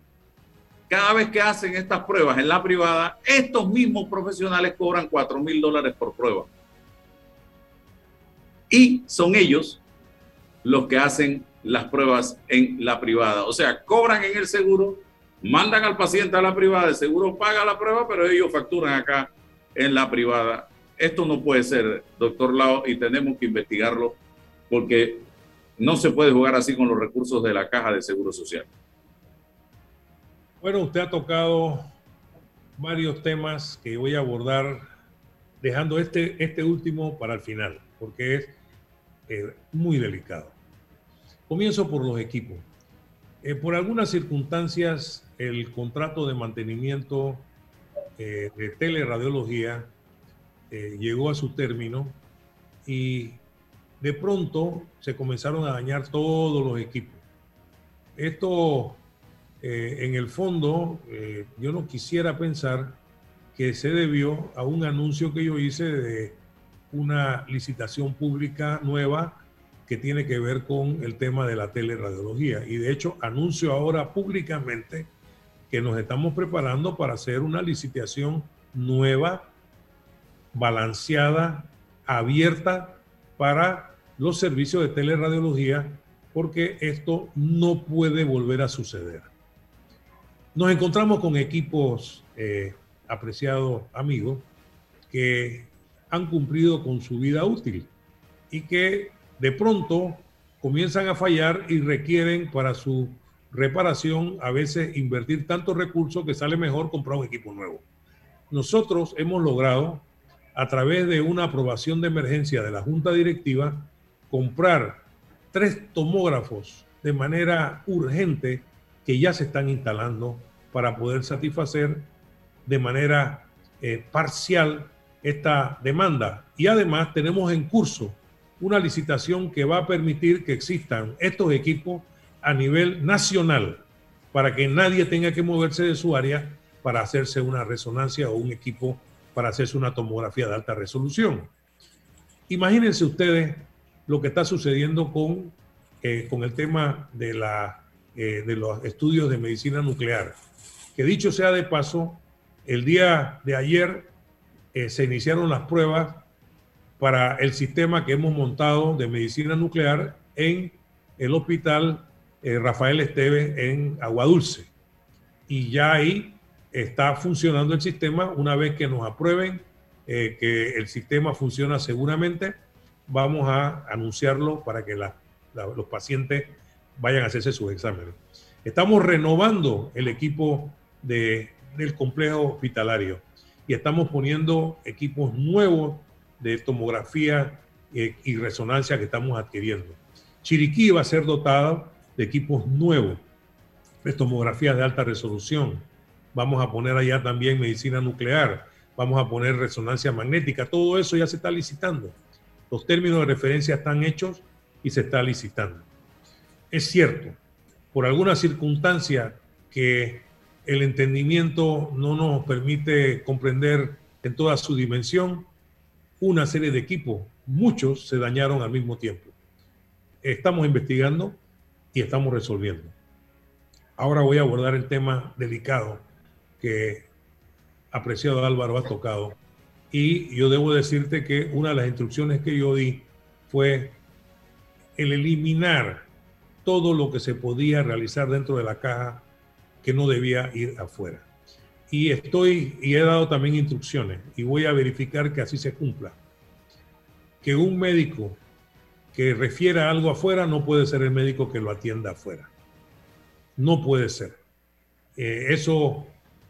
[SPEAKER 4] cada vez que hacen estas pruebas en la privada, estos mismos profesionales cobran 4 mil dólares por prueba y son ellos los que hacen las pruebas en la privada. O sea, cobran en el seguro, mandan al paciente a la privada, el seguro paga la prueba, pero ellos facturan acá en la privada. Esto no puede ser, doctor Lao, y tenemos que investigarlo porque no se puede jugar así con los recursos de la caja de seguro social.
[SPEAKER 5] Bueno, usted ha tocado varios temas que voy a abordar, dejando este, este último para el final, porque es eh, muy delicado. Comienzo por los equipos. Eh, por algunas circunstancias, el contrato de mantenimiento eh, de teleradiología llegó a su término y de pronto se comenzaron a dañar todos los equipos. Esto, en el fondo, yo no quisiera pensar que se debió a un anuncio que yo hice de una licitación pública nueva que tiene que ver con el tema de la teleradiología. Y de hecho, anuncio ahora públicamente que nos estamos preparando para hacer una licitación nueva, balanceada, abierta para los servicios de teleradiología, porque esto no puede volver a suceder. Nos encontramos con equipos, eh, apreciados amigos, que han cumplido con su vida útil y que de pronto comienzan a fallar y requieren para su reparación a veces invertir tantos recursos que sale mejor comprar un equipo nuevo. Nosotros hemos logrado, a través de una aprobación de emergencia de la Junta Directiva, comprar tres tomógrafos de manera urgente que ya se están instalando para poder satisfacer de manera eh, parcial esta demanda. Y además tenemos en curso una licitación que va a permitir que existan estos equipos a nivel nacional para que nadie tenga que moverse de su área para hacerse una resonancia o un equipo para hacerse una tomografía de alta resolución. Imagínense ustedes lo que está sucediendo con, eh, con el tema de, la, eh, de los estudios de medicina nuclear. Que dicho sea de paso, el día de ayer eh, se iniciaron las pruebas para el sistema que hemos montado de medicina nuclear en el hospital eh, Rafael Esteves en Aguadulce. Y ya ahí está funcionando el sistema. Una vez que nos aprueben eh, que el sistema funciona seguramente, vamos a anunciarlo para que los pacientes vayan a hacerse sus exámenes. Estamos renovando el equipo de, del complejo hospitalario y estamos poniendo equipos nuevos de tomografía eh, y resonancia que estamos adquiriendo. Chiriquí va a ser dotada de equipos nuevos de tomografía de alta resolución. Vamos a poner allá también medicina nuclear, vamos a poner resonancia magnética, todo eso ya se está licitando. Los términos de referencia están hechos y se está licitando. Es cierto, por alguna circunstancia que el entendimiento no nos permite comprender en toda su dimensión. Una serie de equipos muchos se dañaron al mismo tiempo. Estamos investigando y estamos resolviendo. Ahora voy a abordar el tema delicado que apreciado Álvaro ha tocado. Y yo debo decirte que una de las instrucciones que yo di fue el eliminar todo lo que se podía realizar dentro de la caja que no debía ir afuera. Y estoy y he dado también instrucciones y voy a verificar que así se cumpla. Que un médico que refiera algo afuera no puede ser el médico que lo atienda afuera. No puede ser. Eh, eso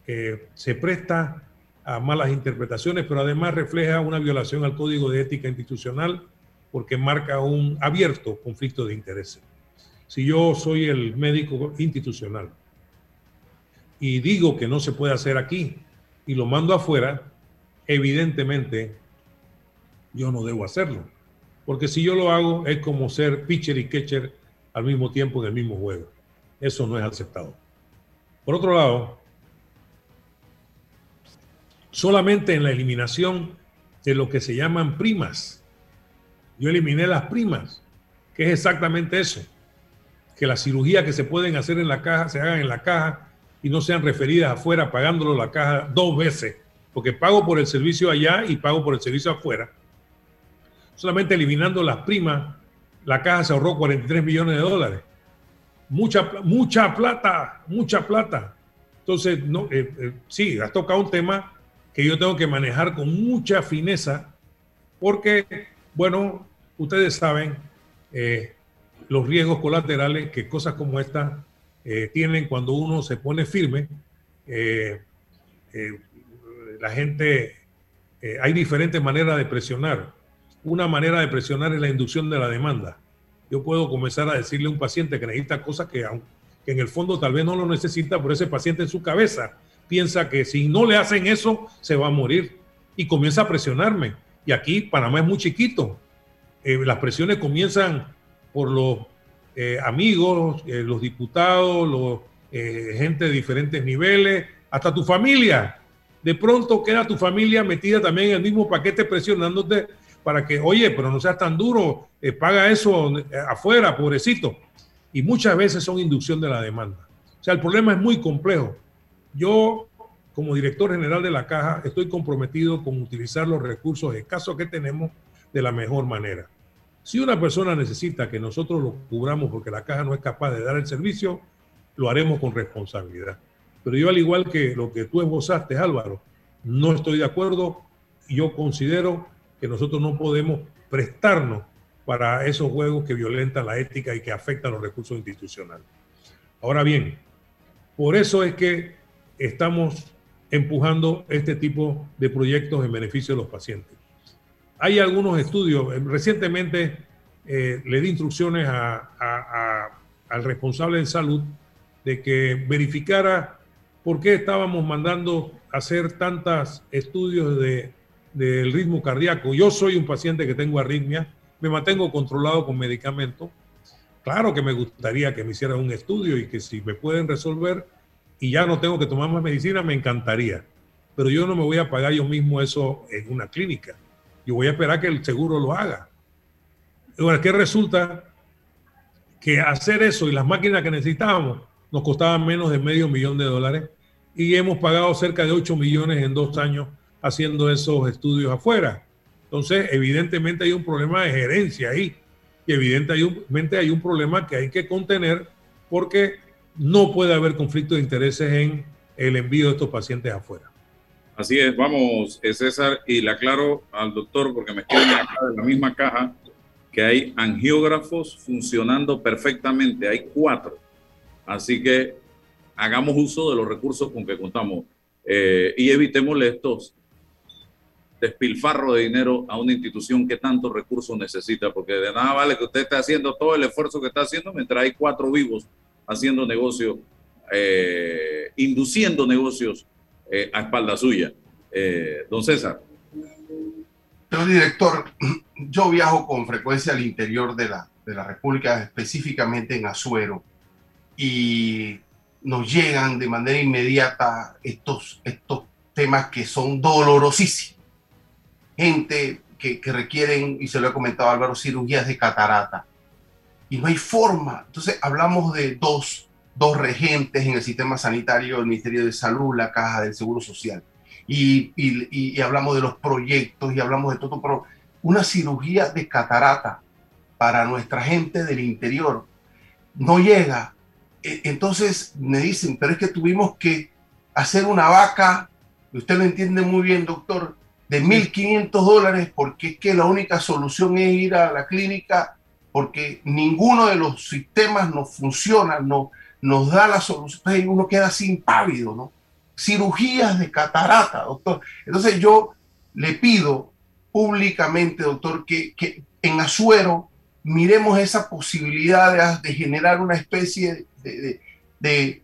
[SPEAKER 5] eh, se presta a malas interpretaciones, pero además refleja una violación al código de ética institucional porque marca un abierto conflicto de intereses. Si yo soy el médico institucional y digo que no se puede hacer aquí y lo mando afuera, evidentemente yo no debo hacerlo. Porque si yo lo hago es como ser pitcher y catcher al mismo tiempo en el mismo juego. Eso no es aceptado. Por otro lado, solamente en la eliminación de lo que se llaman primas, yo eliminé las primas, que es exactamente eso que las cirugías que se pueden hacer en la caja se hagan en la caja y no sean referidas afuera pagándolo la caja dos veces, porque pago por el servicio allá y pago por el servicio afuera. Solamente eliminando las primas, la caja se ahorró 43 millones de dólares. Mucha, mucha plata, mucha plata. Entonces, no, eh, eh, sí, has tocado un tema que yo tengo que manejar con mucha fineza, porque, bueno, ustedes saben, eh, los riesgos colaterales que cosas como esta eh, tienen cuando uno se pone firme. Eh, eh, la gente, hay diferentes maneras de presionar. Una manera de presionar es la inducción de la demanda. Yo puedo comenzar a decirle a un paciente que necesita cosas que, que en el fondo tal vez no lo necesita, pero ese paciente en su cabeza piensa que si no le hacen eso, se va a morir. Y comienza a presionarme. Y aquí Panamá es muy chiquito. las presiones comienzan por los eh, amigos, eh, los diputados, eh, gente de diferentes niveles, hasta tu familia. De pronto queda tu familia metida también en el mismo paquete presionándote para que, oye, pero no seas tan duro, paga eso afuera, pobrecito. Y muchas veces son inducción de la demanda. O sea, el problema es muy complejo. Yo, como director general de la caja, estoy comprometido con utilizar los recursos escasos que tenemos de la mejor manera. Si una persona necesita que nosotros lo cubramos porque la caja no es capaz de dar el servicio, lo haremos con responsabilidad. Pero yo, al igual que lo que tú esbozaste, Álvaro, no estoy de acuerdo. Yo considero que nosotros no podemos prestarnos para esos juegos que violentan la ética y que afectan los recursos institucionales. Ahora bien, por eso es que estamos empujando este tipo de proyectos en beneficio de los pacientes hay algunos estudios. Eh, recientemente eh, le di instrucciones al responsable de salud de que verificara por qué estábamos mandando hacer tantos estudios de, del ritmo cardíaco. Yo soy un paciente que tengo arritmia, me mantengo controlado con medicamentos. Claro que me gustaría que me hicieran un estudio y que si me pueden resolver y ya no tengo que tomar más medicina, me encantaría. Pero yo no me voy a pagar yo mismo eso en una clínica y voy a esperar que el seguro lo haga. Ahora, ¿qué resulta? Que hacer eso y las máquinas que necesitábamos nos costaban menos de medio millón de dólares y hemos pagado cerca de 8 millones en dos años haciendo esos estudios afuera. Entonces, evidentemente hay un problema de gerencia ahí y evidentemente hay un problema que hay que contener porque no puede haber conflicto de intereses en el envío de estos pacientes afuera.
[SPEAKER 4] Así es, vamos, eh, César, y le aclaro al doctor, porque me escriben acá en la misma caja, que hay angiógrafos funcionando perfectamente, hay cuatro. Así que hagamos uso de los recursos con que contamos eh, y evitemos estos despilfarro de dinero a una institución que tantos recursos necesita, porque de nada vale que usted esté haciendo todo el esfuerzo que está haciendo mientras hay cuatro vivos haciendo negocios, eh, induciendo negocios eh, a espalda suya. Eh, don César.
[SPEAKER 6] Señor director, yo viajo con frecuencia al interior de la, de la República, específicamente en Azuero, y nos llegan de manera inmediata estos, estos temas que son dolorosísimos. Gente que, que, requieren, y se lo he comentado a Álvaro, cirugías de catarata. Y no hay forma. Entonces hablamos de dos, dos regentes en el sistema sanitario, el Ministerio de Salud, la Caja del Seguro Social. Y, y, y hablamos de los proyectos y hablamos de todo, pero una cirugía de catarata para nuestra gente del interior no llega. E, entonces me dicen, pero es que tuvimos que hacer una vaca, usted lo entiende muy bien, doctor, de 1.500 dólares porque es que la única solución es ir a la clínica porque ninguno de los sistemas nos funciona, no, nos da la solución, uno queda así impávido, ¿no? Cirugías de catarata, doctor. Entonces yo le pido públicamente, doctor, que, en Azuero miremos esa posibilidad de, generar una especie de, de,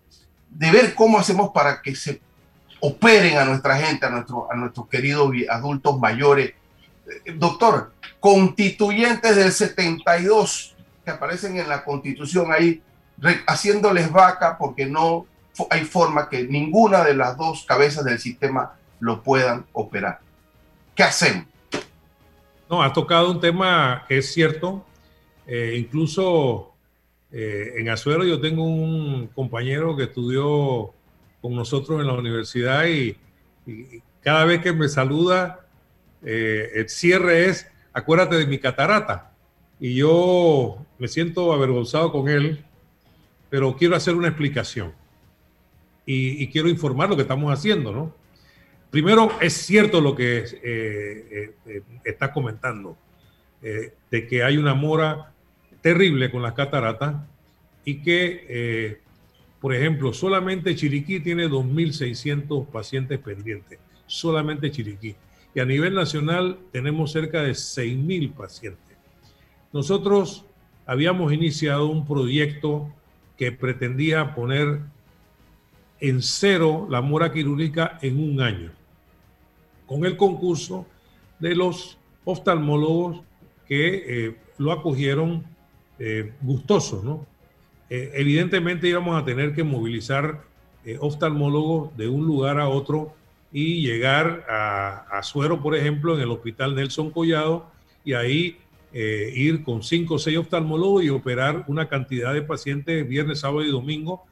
[SPEAKER 6] de, ver cómo hacemos para que se operen a nuestra gente, a, nuestro, a nuestros queridos adultos mayores. Eh, doctor, constituyentes del 72 que aparecen en la constitución ahí, haciéndoles vaca porque no hay forma que ninguna de las dos cabezas del sistema lo puedan operar. ¿Qué hacemos?
[SPEAKER 5] No, ha tocado un tema que es cierto, eh, incluso eh, en Azuero yo tengo un compañero que estudió con nosotros en la universidad y, cada vez que me saluda, eh, el cierre es, acuérdate de mi catarata. Y yo me siento avergonzado con él, pero quiero hacer una explicación. Y, quiero informar lo que estamos haciendo, ¿no? Primero, es cierto lo que está comentando, de que hay una mora terrible con las cataratas y que, eh, por ejemplo, solamente Chiriquí tiene 2.600 pacientes pendientes, solamente Chiriquí. Y a nivel nacional tenemos cerca de 6.000 pacientes. Nosotros habíamos iniciado un proyecto que pretendía poner en cero la mora quirúrgica en un año, con el concurso de los oftalmólogos que eh, lo acogieron eh, gustosos, ¿no? Eh, evidentemente íbamos a tener que movilizar eh, oftalmólogos de un lugar a otro y llegar a, a, Suero, por ejemplo, en el Hospital Nelson Collado, y ahí ir con cinco o seis oftalmólogos y operar una cantidad de pacientes viernes, sábado y domingo.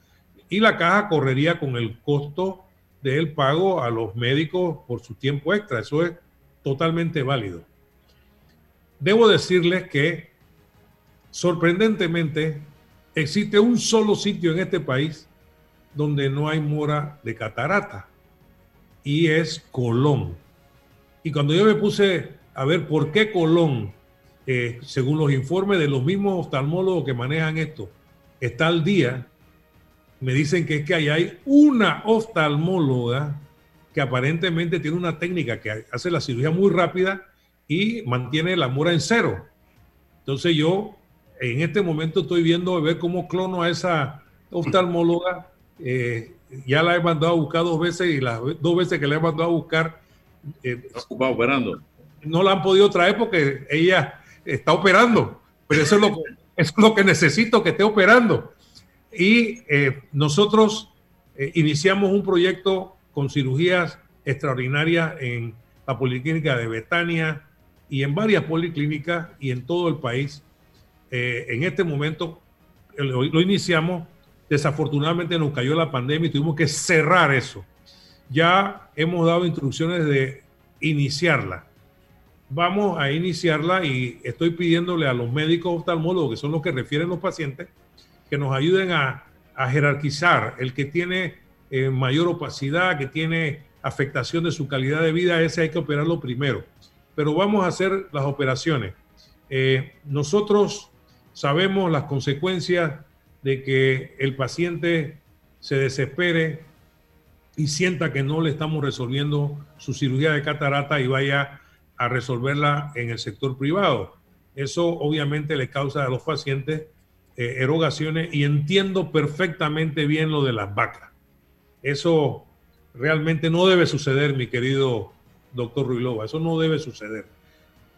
[SPEAKER 5] Y la caja correría con el costo del pago a los médicos por su tiempo extra. Eso es totalmente válido. Debo decirles que Sorprendentemente, existe un solo sitio en este país donde no hay mora de catarata y es Colón. Y cuando yo me puse a ver por qué Colón, eh, según los informes de los mismos oftalmólogos que manejan esto, está al día, me dicen que es que ahí hay una oftalmóloga que aparentemente tiene una técnica que hace la cirugía muy rápida y mantiene la mora en cero. Entonces yo en este momento estoy viendo a ver cómo clono a esa oftalmóloga. Eh, ya la he mandado a buscar dos veces y las dos veces que la he mandado a buscar.
[SPEAKER 4] Eh, está operando.
[SPEAKER 5] No la han podido traer porque ella está operando, pero eso es lo que, es lo que necesito que esté operando. Y eh, nosotros iniciamos un proyecto con cirugías extraordinarias en la Policlínica de Betania y en varias policlínicas y en todo el país eh, en este momento eh, lo, iniciamos, desafortunadamente nos cayó la pandemia y tuvimos que cerrar eso. Ya hemos dado instrucciones de iniciarla. Vamos a iniciarla y estoy pidiéndole a los médicos oftalmólogos, que son los que refieren los pacientes, que nos ayuden a, jerarquizar el que tiene eh, mayor opacidad, que tiene afectación de su calidad de vida, ese hay que operarlo primero. Pero vamos a hacer las operaciones. nosotros Sabemos las consecuencias de que el paciente se desespere y sienta que no le estamos resolviendo su cirugía de catarata y vaya a resolverla en el sector privado. Eso obviamente le causa a los pacientes eh, erogaciones y entiendo perfectamente bien lo de las vacas. Eso realmente no debe suceder, mi querido doctor Ruilova, eso no debe suceder.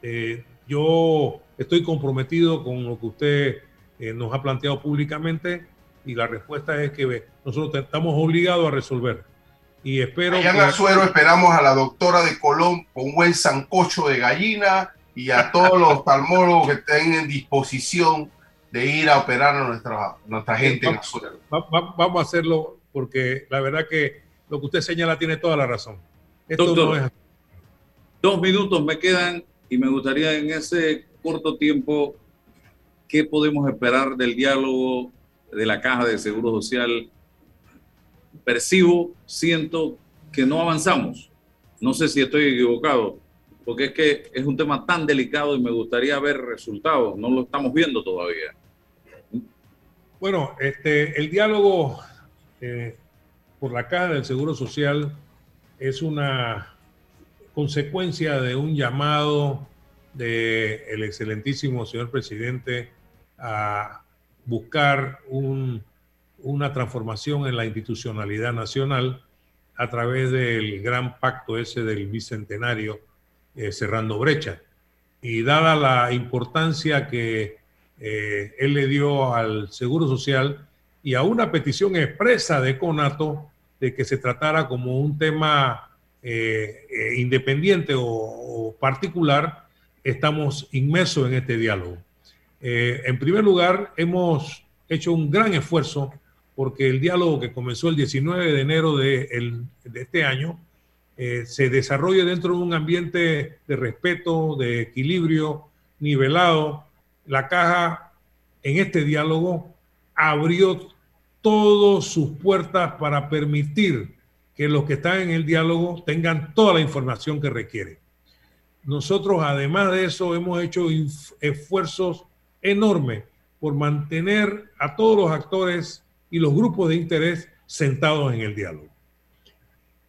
[SPEAKER 5] Eh, yo estoy comprometido con lo que usted eh, nos ha planteado públicamente y la respuesta es que nosotros estamos obligados a resolver. Y espero
[SPEAKER 6] Allá en Azuero esperamos a la doctora de Colón con un buen sancocho de gallina y a todos los oftalmólogos que estén en disposición de ir a operar a nuestra, nuestra gente en Azuero.
[SPEAKER 5] Va- va- vamos a hacerlo porque la verdad que lo que usted señala tiene toda la razón. Esto
[SPEAKER 4] Doctor.
[SPEAKER 5] no es
[SPEAKER 4] Dos minutos me quedan y me gustaría en ese corto tiempo, ¿qué podemos esperar del diálogo de la Caja de Seguro Social? Percibo, siento que no avanzamos. No sé si estoy equivocado, porque es que es un tema tan delicado y me gustaría ver resultados. No lo estamos viendo todavía.
[SPEAKER 5] Bueno, este, el diálogo eh, por la Caja del Seguro Social es una consecuencia de un llamado del excelentísimo señor presidente a buscar un- una transformación en la institucionalidad nacional a través del gran pacto ese del bicentenario eh, cerrando brecha. Y dada la importancia que eh, él le dio al Seguro Social y a una petición expresa de Conato de que se tratara como un tema eh, eh, independiente o, particular, estamos inmersos en este diálogo. Eh, en primer lugar, hemos hecho un gran esfuerzo porque el diálogo que comenzó el 19 de enero de, el- este año eh, se desarrolle dentro de un ambiente de respeto, de equilibrio, nivelado. La caja en este diálogo abrió todas sus puertas para permitir que los que están en el diálogo tengan toda la información que requieren. Nosotros, además de eso, hemos hecho esfuerzos enormes por mantener a todos los actores y los grupos de interés sentados en el diálogo.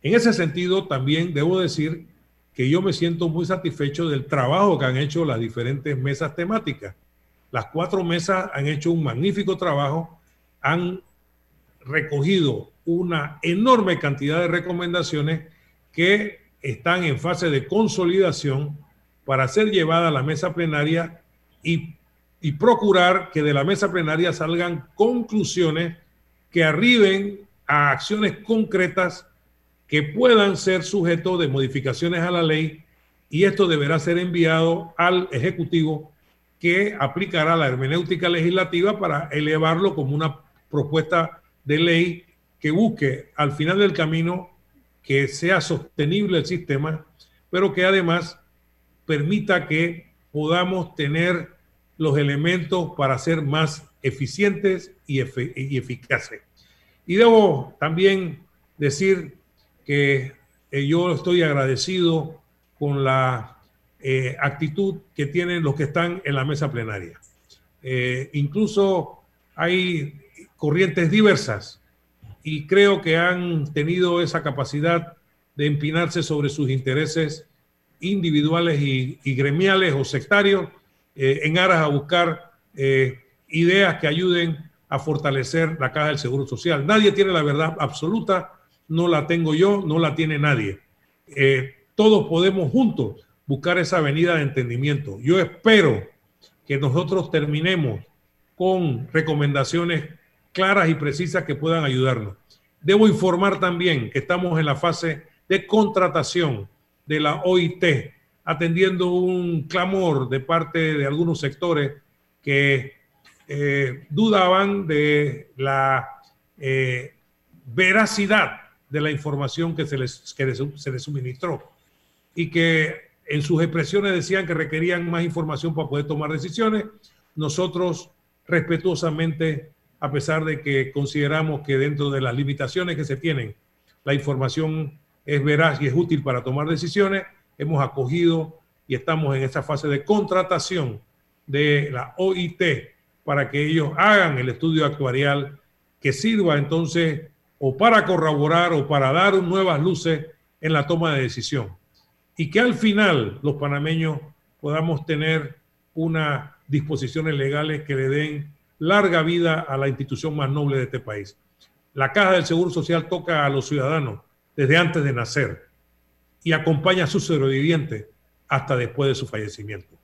[SPEAKER 5] En ese sentido, también debo decir que yo me siento muy satisfecho del trabajo que han hecho las diferentes mesas temáticas. Las cuatro mesas han hecho un magnífico trabajo, han recogido una enorme cantidad de recomendaciones que están en fase de consolidación para ser llevada a la mesa plenaria y, y procurar que de la mesa plenaria salgan conclusiones que arriben a acciones concretas que puedan ser sujetos de modificaciones a la ley y esto deberá ser enviado al Ejecutivo que aplicará la hermenéutica legislativa para elevarlo como una propuesta de ley que busque al final del camino que sea sostenible el sistema, pero que además permita que podamos tener los elementos para ser más eficientes y, eficaces. Y debo también decir que eh, yo estoy agradecido con la eh, actitud que tienen los que están en la mesa plenaria. Eh, incluso hay corrientes diversas y creo que han tenido esa capacidad de empinarse sobre sus intereses individuales y, gremiales o sectarios en aras a buscar ideas que ayuden a fortalecer la caja del Seguro Social. Nadie tiene la verdad absoluta, no la tengo yo, no la tiene nadie. Eh, todos podemos juntos buscar esa avenida de entendimiento. Yo espero que nosotros terminemos con recomendaciones claras y precisas que puedan ayudarnos. Debo informar también que estamos en la fase de contratación de la OIT, atendiendo un clamor de parte de algunos sectores que eh, dudaban de la eh, veracidad de la información que, se les, que se les suministró y que en sus expresiones decían que requerían más información para poder tomar decisiones. Nosotros respetuosamente, a pesar de que consideramos que dentro de las limitaciones que se tienen, la información es veraz y es útil para tomar decisiones, hemos acogido y estamos en esta fase de contratación de la OIT para que ellos hagan el estudio actuarial que sirva entonces o para corroborar o para dar nuevas luces en la toma de decisión. Y que al final los panameños podamos tener unas disposiciones legales que le den larga vida a la institución más noble de este país. La Caja del Seguro Social toca a los ciudadanos desde antes de nacer y acompaña a sus sobrevivientes hasta después de su fallecimiento.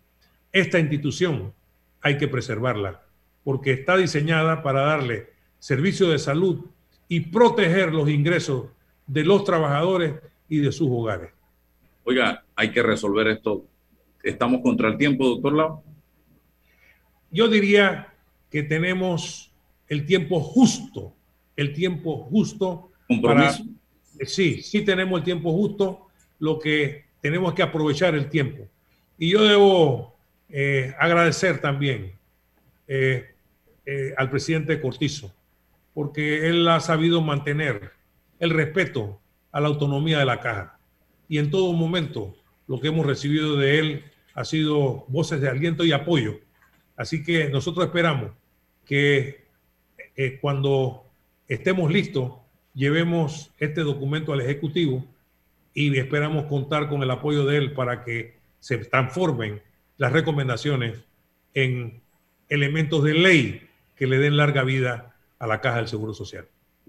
[SPEAKER 5] Esta institución hay que preservarla porque está diseñada para darle servicio de salud y proteger los ingresos de los trabajadores y de sus hogares.
[SPEAKER 4] Oiga, hay que resolver esto. ¿Estamos contra el tiempo, doctor Lau?
[SPEAKER 5] Yo diría que tenemos el tiempo justo, el tiempo justo.
[SPEAKER 4] ¿Compromiso?
[SPEAKER 5] sí, sí tenemos el tiempo justo, lo que tenemos que aprovechar el tiempo. Y yo debo eh, agradecer también eh, eh, al presidente Cortizo, porque él ha sabido mantener el respeto a la autonomía de la caja. Y en todo momento lo que hemos recibido de él ha sido voces de aliento y apoyo. Así que nosotros esperamos que cuando estemos listos, llevemos este documento al Ejecutivo y esperamos contar con el apoyo de él para que se transformen las recomendaciones en elementos de ley que le den larga vida a la caja del Seguro Social.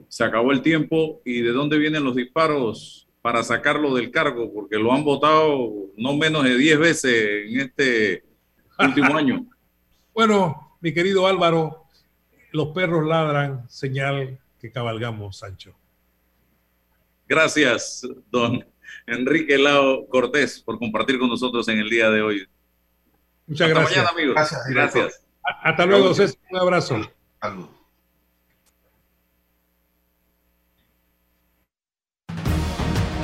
[SPEAKER 4] Se acabó el tiempo y de dónde vienen los disparos para sacarlo del cargo, porque lo han votado no menos de 10 veces en este último año.
[SPEAKER 5] Bueno, mi querido Álvaro, los perros ladran, señal que cabalgamos, Sancho.
[SPEAKER 4] Gracias, don Enrique Lao Cortés, por compartir con nosotros en el día de hoy.
[SPEAKER 5] Muchas Hasta gracias.
[SPEAKER 4] Mañana, amigos.
[SPEAKER 6] Gracias.
[SPEAKER 4] Gracias.
[SPEAKER 5] Hasta luego, César. Un abrazo.
[SPEAKER 6] Salud.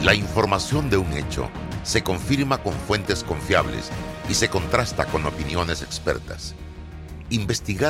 [SPEAKER 1] La información de un hecho se confirma con fuentes confiables y se contrasta con opiniones expertas. Investigar